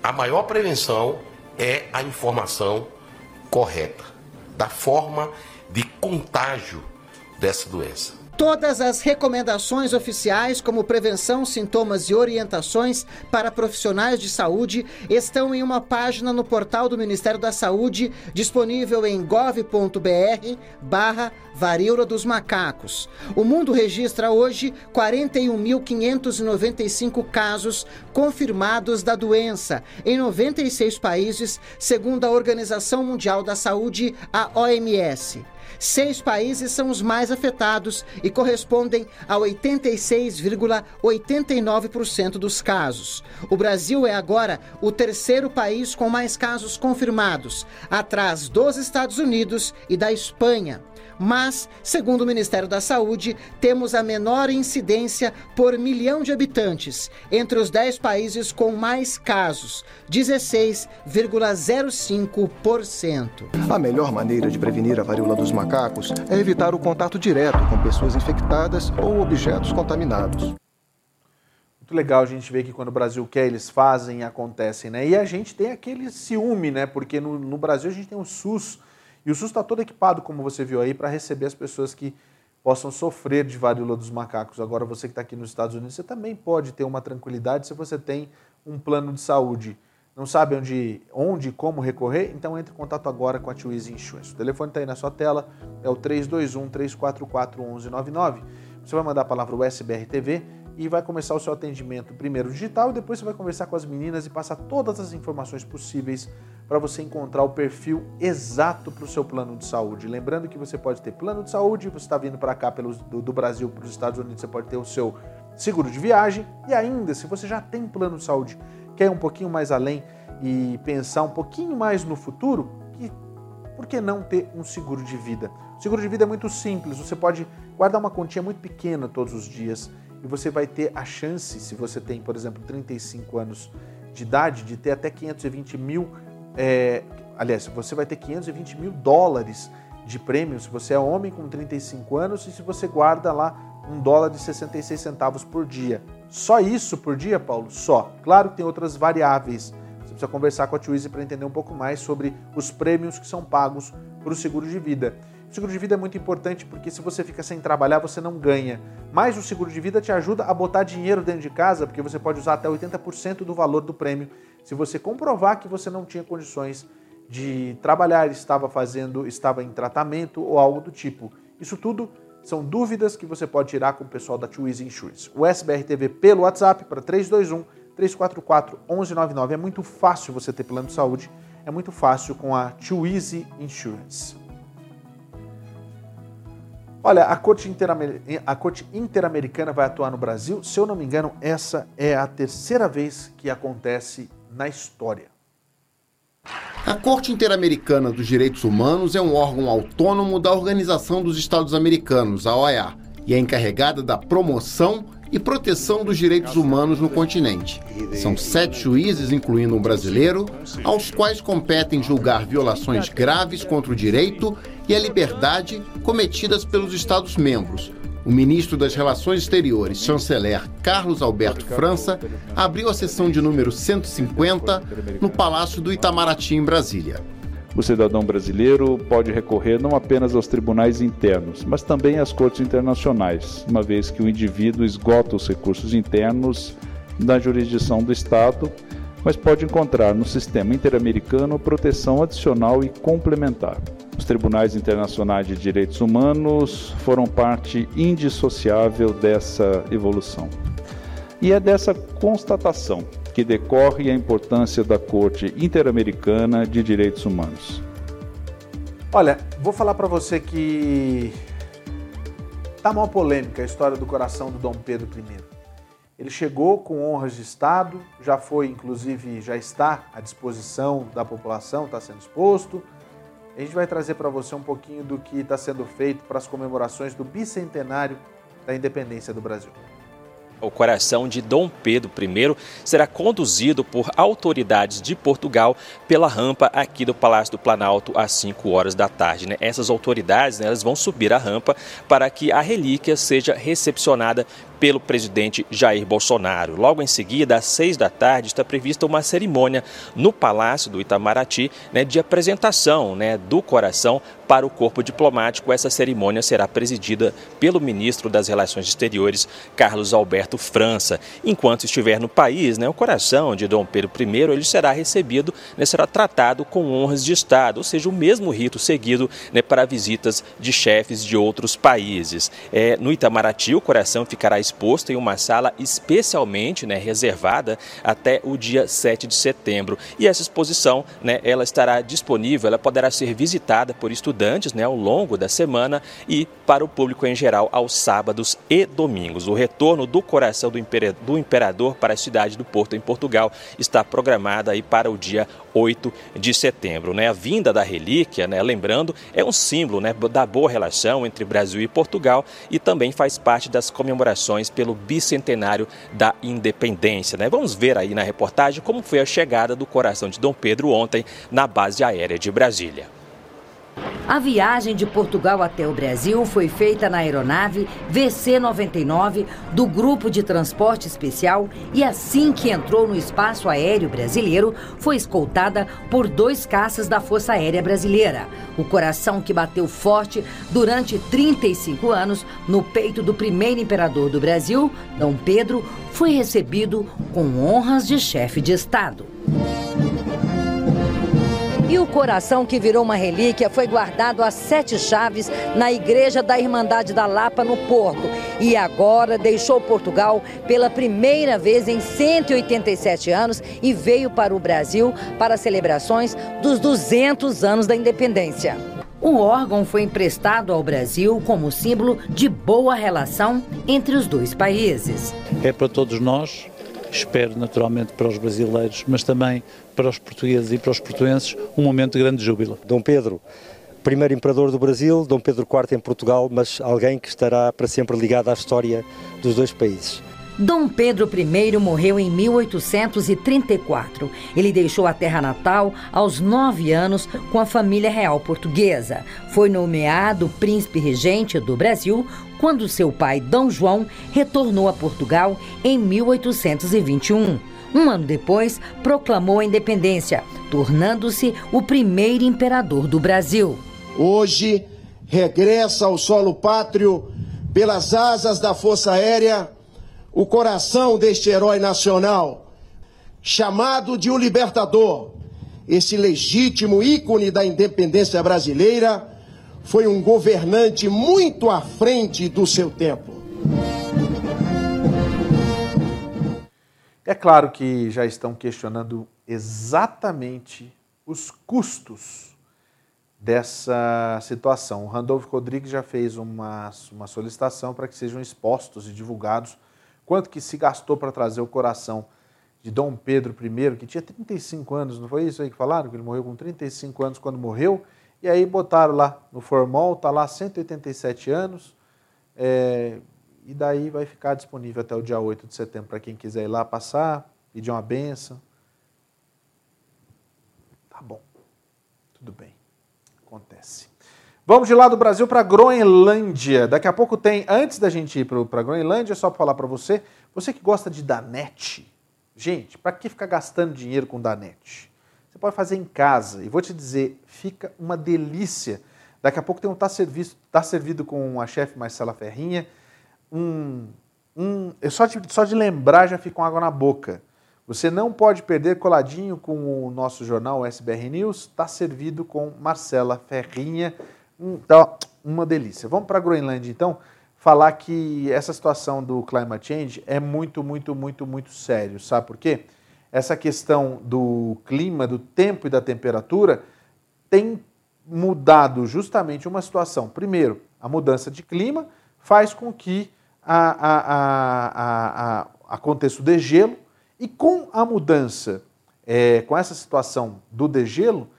a maior prevenção é a informação correta da forma de contágio dessa doença. Todas as recomendações oficiais, como prevenção, sintomas e orientações para profissionais de saúde, estão em uma página no portal do Ministério da Saúde, disponível em gov.br barra varíola dos macacos. O mundo registra hoje 41.595 casos confirmados da doença em 96 países, segundo a Organização Mundial da Saúde, a OMS. Seis países são os mais afetados e correspondem a 86,89% dos casos. O Brasil é agora o terceiro país com mais casos confirmados, atrás dos Estados Unidos e da Espanha mas, segundo o Ministério da Saúde, temos a menor incidência por milhão de habitantes, entre os 10 países com mais casos, 16,05%. A melhor maneira de prevenir a varíola dos macacos é evitar o contato direto com pessoas infectadas ou objetos contaminados. Muito legal a gente ver que quando o Brasil quer, eles fazem e acontecem, né? E a gente tem aquele ciúme, né? Porque no, no Brasil a gente tem o SUS e o SUS está todo equipado, como você viu aí, para receber as pessoas que possam sofrer de varíola dos macacos. Agora, você que está aqui nos Estados Unidos, você também pode ter uma tranquilidade se você tem um plano de saúde. Não sabe onde, onde e como recorrer? Então entre em contato agora com a Tio Insurance. O telefone está aí na sua tela, é o 321-344-1199. Você vai mandar a palavra USBR TV e vai começar o seu atendimento primeiro digital e depois você vai conversar com as meninas e passar todas as informações possíveis para você encontrar o perfil exato para o seu plano de saúde. Lembrando que você pode ter plano de saúde, você está vindo para cá pelo, do, do Brasil para os Estados Unidos, você pode ter o seu seguro de viagem e ainda, se você já tem plano de saúde, quer ir um pouquinho mais além e pensar um pouquinho mais no futuro, que, por que não ter um seguro de vida? O seguro de vida é muito simples, você pode guardar uma continha muito pequena todos os dias e você vai ter a chance, se você tem, por exemplo, 35 anos de idade, de ter até 520 mil é, aliás, você vai ter 520 mil dólares de prêmio se você é homem com 35 anos e se você guarda lá um dólar de 66 centavos por dia. Só isso por dia, Paulo? Só. Claro que tem outras variáveis. Você precisa conversar com a Twizy para entender um pouco mais sobre os prêmios que são pagos para o seguro de vida. O seguro de vida é muito importante porque se você fica sem trabalhar, você não ganha. Mas o seguro de vida te ajuda a botar dinheiro dentro de casa, porque você pode usar até 80% do valor do prêmio se você comprovar que você não tinha condições de trabalhar, estava fazendo, estava em tratamento ou algo do tipo. Isso tudo são dúvidas que você pode tirar com o pessoal da Twizy Insurance. O SBR TV pelo WhatsApp para 321 344 1199. É muito fácil você ter plano de saúde, é muito fácil com a Twizy Insurance. Olha, a Corte, Interamer... a Corte Interamericana vai atuar no Brasil. Se eu não me engano, essa é a terceira vez que acontece na história. A Corte Interamericana dos Direitos Humanos é um órgão autônomo da Organização dos Estados Americanos, a OEA, e é encarregada da promoção e proteção dos direitos humanos no continente. São sete juízes, incluindo um brasileiro, aos quais competem julgar violações graves contra o direito e a liberdade cometidas pelos Estados-membros, o ministro das Relações Exteriores, chanceler Carlos Alberto França, abriu a sessão de número 150 no Palácio do Itamaraty, em Brasília. O cidadão brasileiro pode recorrer não apenas aos tribunais internos, mas também às cortes internacionais, uma vez que o indivíduo esgota os recursos internos da jurisdição do Estado, mas pode encontrar no sistema interamericano proteção adicional e complementar. Os tribunais internacionais de direitos humanos foram parte indissociável dessa evolução. E é dessa constatação que decorre a importância da Corte Interamericana de Direitos Humanos. Olha, vou falar para você que tá mal polêmica a história do coração do Dom Pedro I. Ele chegou com honras de Estado, já foi, inclusive, já está à disposição da população, está sendo exposto. A gente vai trazer para você um pouquinho do que está sendo feito para as comemorações do bicentenário da independência do Brasil. O coração de Dom Pedro I será conduzido por autoridades de Portugal pela rampa aqui do Palácio do Planalto às 5 horas da tarde. Né? Essas autoridades né, elas vão subir a rampa para que a relíquia seja recepcionada pelo presidente Jair Bolsonaro. Logo em seguida, às seis da tarde, está prevista uma cerimônia no Palácio do Itamaraty né, de apresentação né, do coração para o corpo diplomático. Essa cerimônia será presidida pelo ministro das Relações Exteriores, Carlos Alberto França. Enquanto estiver no país, né, o coração de Dom Pedro I ele será recebido, né, será tratado com honras de Estado, ou seja, o mesmo rito seguido né, para visitas de chefes de outros países. É, no Itamaraty, o coração ficará exposto em uma sala especialmente né, reservada até o dia 7 de setembro. E essa exposição né, ela estará disponível, ela poderá ser visitada por estudantes né, ao longo da semana e para o público em geral aos sábados e domingos. O retorno do coração do imperador para a cidade do Porto, em Portugal, está programada para o dia 8 de setembro. Né? A vinda da relíquia, né, lembrando, é um símbolo né, da boa relação entre Brasil e Portugal e também faz parte das comemorações pelo bicentenário da independência. Né? Vamos ver aí na reportagem como foi a chegada do coração de Dom Pedro ontem na base aérea de Brasília. A viagem de Portugal até o Brasil foi feita na aeronave VC-99 do Grupo de Transporte Especial e assim que entrou no espaço aéreo brasileiro, foi escoltada por dois caças da Força Aérea Brasileira. O coração que bateu forte durante 35 anos no peito do primeiro imperador do Brasil, Dom Pedro, foi recebido com honras de chefe de Estado. E o coração que virou uma relíquia foi guardado a sete chaves na Igreja da Irmandade da Lapa, no Porto. E agora deixou Portugal pela primeira vez em 187 anos e veio para o Brasil para celebrações dos 200 anos da independência. O órgão foi emprestado ao Brasil como símbolo de boa relação entre os dois países. É para todos nós espero naturalmente para os brasileiros, mas também para os portugueses e para os portuenses, um momento de grande júbilo. Dom Pedro, primeiro imperador do Brasil, Dom Pedro IV em Portugal, mas alguém que estará para sempre ligado à história dos dois países. Dom Pedro I morreu em 1834. Ele deixou a terra natal aos nove anos com a família real portuguesa. Foi nomeado príncipe regente do Brasil quando seu pai, Dom João, retornou a Portugal em 1821. Um ano depois, proclamou a independência, tornando-se o primeiro imperador do Brasil. Hoje, regressa ao solo pátrio, pelas asas da Força Aérea, o coração deste herói nacional, chamado de o Libertador, esse legítimo ícone da independência brasileira, foi um governante muito à frente do seu tempo. É claro que já estão questionando exatamente os custos dessa situação. O Randolfo Rodrigues já fez uma, uma solicitação para que sejam expostos e divulgados quanto que se gastou para trazer o coração de Dom Pedro I, que tinha 35 anos, não foi isso aí que falaram? Que ele morreu com 35 anos quando morreu, e aí botaram lá no formol, está lá 187 anos, é, e daí vai ficar disponível até o dia 8 de setembro para quem quiser ir lá passar, pedir uma benção. Tá bom, tudo bem, acontece. Vamos de lá do Brasil para Groenlândia. Daqui a pouco tem, antes da gente ir para Groenlândia, só para falar para você, você que gosta de Danete, gente, para que ficar gastando dinheiro com Danete? Pode fazer em casa e vou te dizer, fica uma delícia. Daqui a pouco tem um tá servido, tá servido com a chefe Marcela Ferrinha, um, um, só de, só de lembrar já fica com água na boca. Você não pode perder coladinho com o nosso jornal SBR News, está servido com Marcela Ferrinha então, uma delícia. Vamos para Groenlândia, então, falar que essa situação do climate change é muito, muito, muito, muito sério. Sabe por quê? Essa questão do clima, do tempo e da temperatura tem mudado justamente uma situação. Primeiro, a mudança de clima faz com que a, a, a, aconteça o degelo e com a mudança, é, com essa situação do degelo,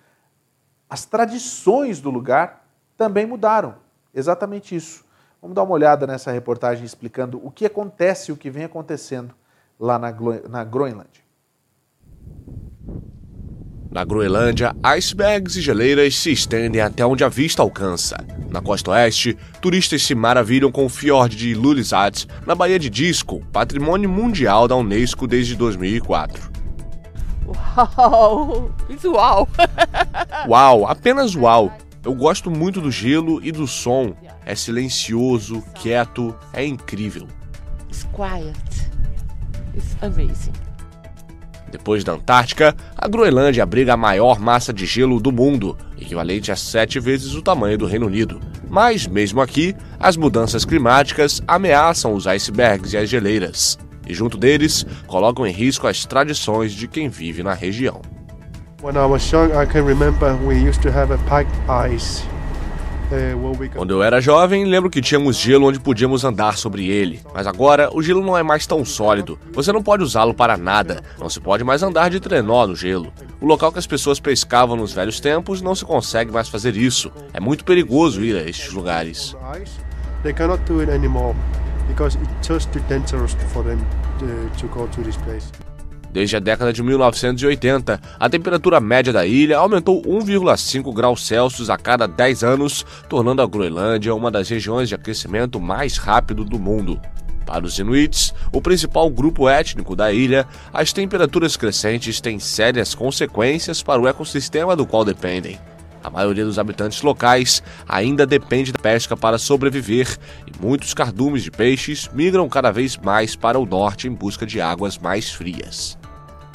as tradições do lugar também mudaram. Exatamente isso. Vamos dar uma olhada nessa reportagem explicando o que acontece e o que vem acontecendo lá na, na Groenlândia. Na Groenlândia, icebergs e geleiras se estendem até onde a vista alcança. Na costa oeste, turistas se maravilham com o fiord de Lulizat, na Baía de Disco, patrimônio mundial da Unesco desde 2004. Uau! Visual! uau, apenas uau! Eu gosto muito do gelo e do som. É silencioso, quieto, é incrível. It's quiet. It's amazing. Depois da Antártica, a Groenlândia abriga a maior massa de gelo do mundo, equivalente a sete vezes o tamanho do Reino Unido. Mas, mesmo aqui, as mudanças climáticas ameaçam os icebergs e as geleiras, e junto deles colocam em risco as tradições de quem vive na região. When I was young, I can remember we used to have a ice Quando eu era jovem, lembro que tínhamos gelo onde podíamos andar sobre ele. Mas agora, o gelo não é mais tão sólido. Você não pode usá-lo para nada. Não se pode mais andar de trenó no gelo. O local que as pessoas pescavam nos velhos tempos não se consegue mais fazer isso. É muito perigoso ir a estes lugares. They Desde a década de 1980, a temperatura média da ilha aumentou 1,5 graus Celsius a cada 10 anos, tornando a Groenlândia uma das regiões de aquecimento mais rápido do mundo. Para os Inuits, o principal grupo étnico da ilha, as temperaturas crescentes têm sérias consequências para o ecossistema do qual dependem. A maioria dos habitantes locais ainda depende da pesca para sobreviver e muitos cardumes de peixes migram cada vez mais para o norte em busca de águas mais frias.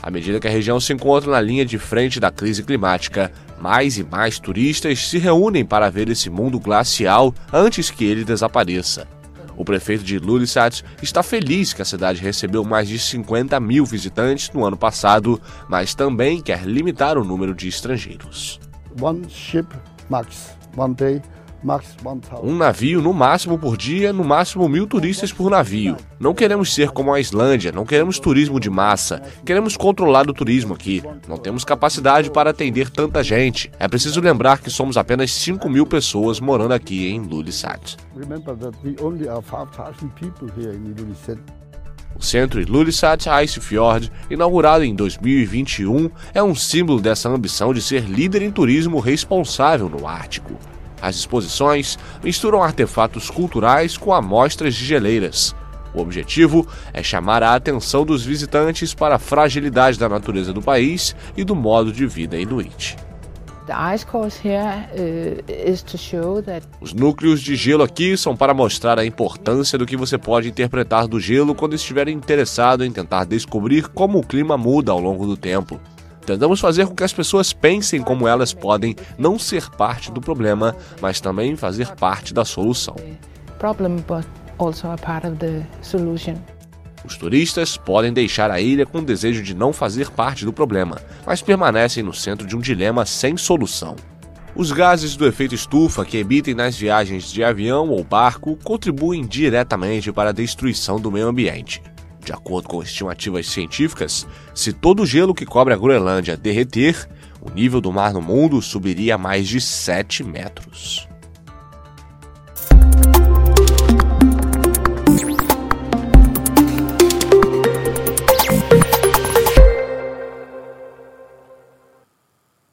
À medida que a região se encontra na linha de frente da crise climática, mais e mais turistas se reúnem para ver esse mundo glacial antes que ele desapareça. O prefeito de Lulisat está feliz que a cidade recebeu mais de 50 mil visitantes no ano passado, mas também quer limitar o número de estrangeiros. One ship max, one day um navio no máximo por dia, no máximo mil turistas por navio. Não queremos ser como a Islândia, não queremos turismo de massa. Queremos controlar o turismo aqui. Não temos capacidade para atender tanta gente. É preciso lembrar que somos apenas 5 mil pessoas morando aqui em Lulisat. O centro Ilulissat Ice Fjord, inaugurado em 2021, é um símbolo dessa ambição de ser líder em turismo responsável no Ártico. As exposições misturam artefatos culturais com amostras de geleiras. O objetivo é chamar a atenção dos visitantes para a fragilidade da natureza do país e do modo de vida inuit. Uh, Os núcleos de gelo aqui são para mostrar a importância do que você pode interpretar do gelo quando estiver interessado em tentar descobrir como o clima muda ao longo do tempo. Tentamos fazer com que as pessoas pensem como elas podem não ser parte do problema, mas também fazer parte da solução. Os turistas podem deixar a ilha com o desejo de não fazer parte do problema, mas permanecem no centro de um dilema sem solução. Os gases do efeito estufa que emitem nas viagens de avião ou barco contribuem diretamente para a destruição do meio ambiente. De acordo com estimativas científicas, se todo o gelo que cobre a Groenlândia derreter, o nível do mar no mundo subiria a mais de 7 metros.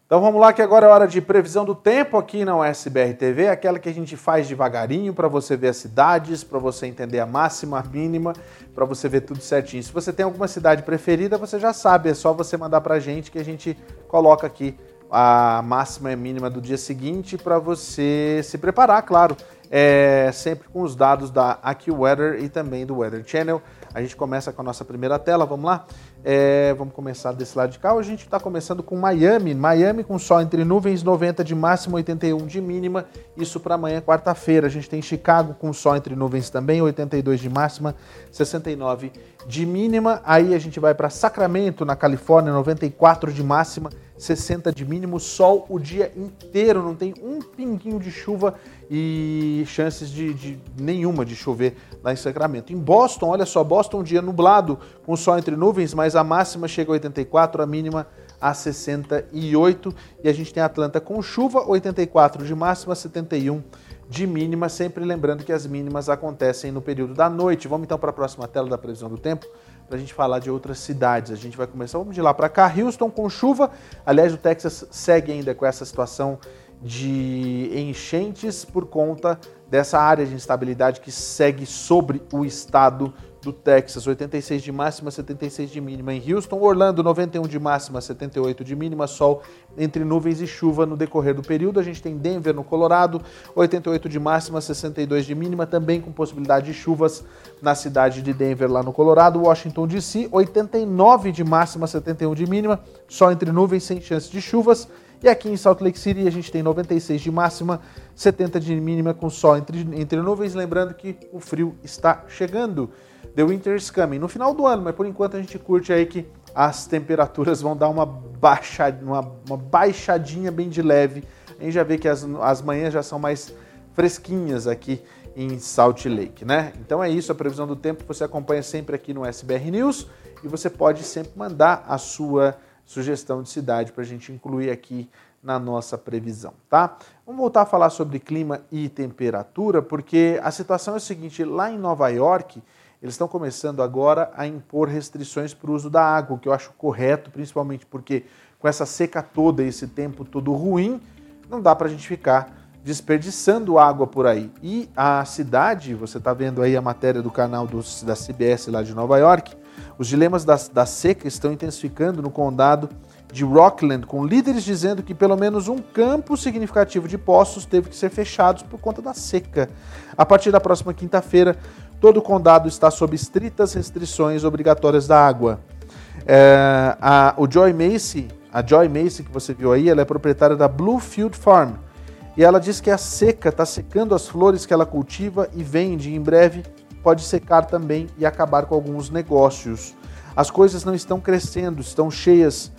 Então vamos lá que agora é hora de previsão do tempo aqui na USBR TV, aquela que a gente faz devagarinho para você ver as cidades, para você entender a máxima, a mínima, para você ver tudo certinho. Se você tem alguma cidade preferida, você já sabe, é só você mandar para a gente que a gente coloca aqui a máxima e mínima do dia seguinte para você se preparar, claro, é, sempre com os dados da AccuWeather e também do Weather Channel. A gente começa com a nossa primeira tela, vamos lá? É, vamos começar desse lado de cá. A gente está começando com Miami. Miami com sol entre nuvens, 90 de máxima, 81 de mínima. Isso para amanhã, quarta-feira. A gente tem Chicago com sol entre nuvens também, 82 de máxima, 69 de mínima. Aí a gente vai para Sacramento, na Califórnia, 94 de máxima, 60 de mínimo, sol o dia inteiro, não tem um pinguinho de chuva e chances de, de, nenhuma de chover lá em Sacramento. Em Boston, olha só, Boston um dia nublado, com sol entre nuvens, mas a máxima chega a 84, a mínima a 68. E a gente tem Atlanta com chuva, 84 de máxima, 71 de mínima, sempre lembrando que as mínimas acontecem no período da noite. Vamos então para a próxima tela da previsão do tempo para a gente falar de outras cidades. A gente vai começar, vamos de lá para cá, Houston com chuva. Aliás, o Texas segue ainda com essa situação de enchentes por conta dessa área de instabilidade que segue sobre o estado do Texas, 86 de máxima, 76 de mínima em Houston, Orlando 91 de máxima, 78 de mínima, sol entre nuvens e chuva no decorrer do período. A gente tem Denver no Colorado, 88 de máxima, 62 de mínima, também com possibilidade de chuvas na cidade de Denver lá no Colorado, Washington DC, 89 de máxima, 71 de mínima, sol entre nuvens sem chance de chuvas. E aqui em Salt Lake City a gente tem 96 de máxima, 70 de mínima com sol entre, entre nuvens, lembrando que o frio está chegando. The Winter is Coming no final do ano, mas por enquanto a gente curte aí que as temperaturas vão dar uma, baixa, uma, uma baixadinha bem de leve. A gente já vê que as, as manhãs já são mais fresquinhas aqui em Salt Lake, né? Então é isso, a previsão do tempo você acompanha sempre aqui no SBR News e você pode sempre mandar a sua sugestão de cidade para a gente incluir aqui na nossa previsão, tá? Vamos voltar a falar sobre clima e temperatura, porque a situação é a seguinte: lá em Nova York, eles estão começando agora a impor restrições para o uso da água, o que eu acho correto, principalmente porque com essa seca toda, esse tempo todo ruim, não dá para a gente ficar desperdiçando água por aí. E a cidade, você está vendo aí a matéria do canal do, da CBS lá de Nova York, os dilemas da, da seca estão intensificando no condado de Rockland, com líderes dizendo que pelo menos um campo significativo de poços teve que ser fechado por conta da seca. A partir da próxima quinta-feira, todo o condado está sob estritas restrições obrigatórias da água. É, a, o Joy Macy, a Joy Macy que você viu aí, ela é proprietária da Bluefield Farm. E ela diz que a seca está secando as flores que ela cultiva e vende. E em breve pode secar também e acabar com alguns negócios. As coisas não estão crescendo, estão cheias,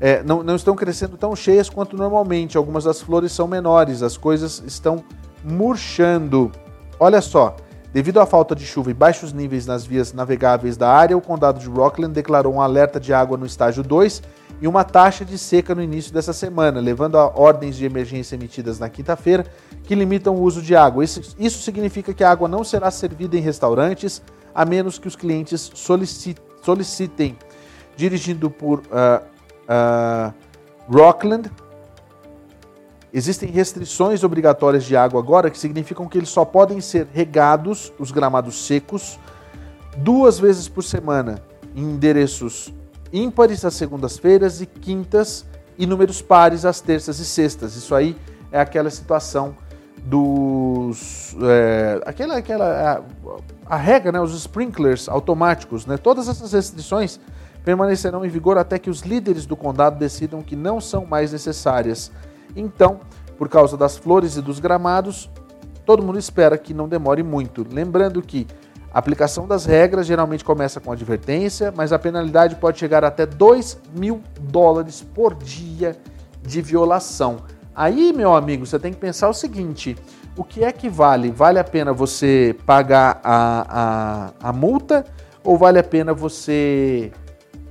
é, não, não estão crescendo tão cheias quanto normalmente. Algumas das flores são menores, as coisas estão murchando. Olha só, Devido à falta de chuva e baixos níveis nas vias navegáveis da área, o condado de Rockland declarou um alerta de água no estágio 2 e uma taxa de seca no início dessa semana, levando a ordens de emergência emitidas na quinta-feira que limitam o uso de água. Isso, isso, significa que a água não será servida em restaurantes, a menos que os clientes solicitem. Dirigindo por uh, uh, Rockland, Existem restrições obrigatórias de água agora que significam que eles só podem ser regados, os gramados secos, duas vezes por semana, em endereços ímpares às segundas-feiras e quintas e números pares às terças e sextas. Isso aí é aquela situação dos. É, aquela, aquela, a, a, regra, né, os sprinklers automáticos, né, todas essas restrições permanecerão em vigor até que os líderes do condado decidam que não são mais necessárias. Então, por causa das flores e dos gramados, todo mundo espera que não demore muito. Lembrando que a aplicação das regras geralmente começa com advertência, mas a penalidade pode chegar até 2 mil dólares por dia de violação. Aí, meu amigo, você tem que pensar o seguinte: o que é que vale? Vale a pena você pagar a, a, a multa ou vale a pena você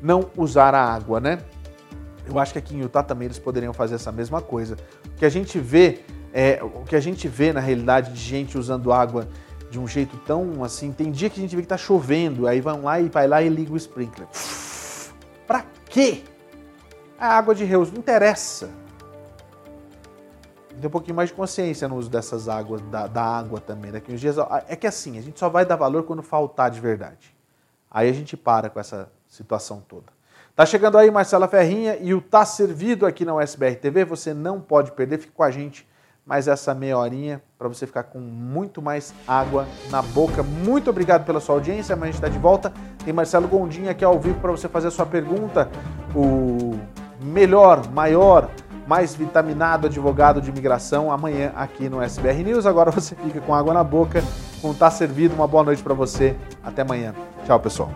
não usar a água, né? Eu acho que aqui em Utah também eles poderiam fazer essa mesma coisa. O que a gente vê, é, o que a gente vê na realidade de gente usando água de um jeito tão assim, tem dia que a gente vê que tá chovendo, aí vão lá e vai lá e liga o sprinkler. Pra quê? A água de reuso não interessa. Tem um pouquinho mais de consciência no uso dessas águas, da, da água também. Daqui uns dias. É que assim, a gente só vai dar valor quando faltar de verdade. Aí a gente para com essa situação toda. Tá chegando aí Marcela Ferrinha e o Tá Servido aqui na USBR TV. Você não pode perder, fique com a gente mais essa meia horinha para você ficar com muito mais água na boca. Muito obrigado pela sua audiência. Amanhã a gente está de volta. Tem Marcelo Gondinha aqui ao vivo para você fazer a sua pergunta. O melhor, maior, mais vitaminado advogado de imigração amanhã aqui no SBR News. Agora você fica com água na boca, com Tá Servido. Uma boa noite para você. Até amanhã. Tchau, pessoal.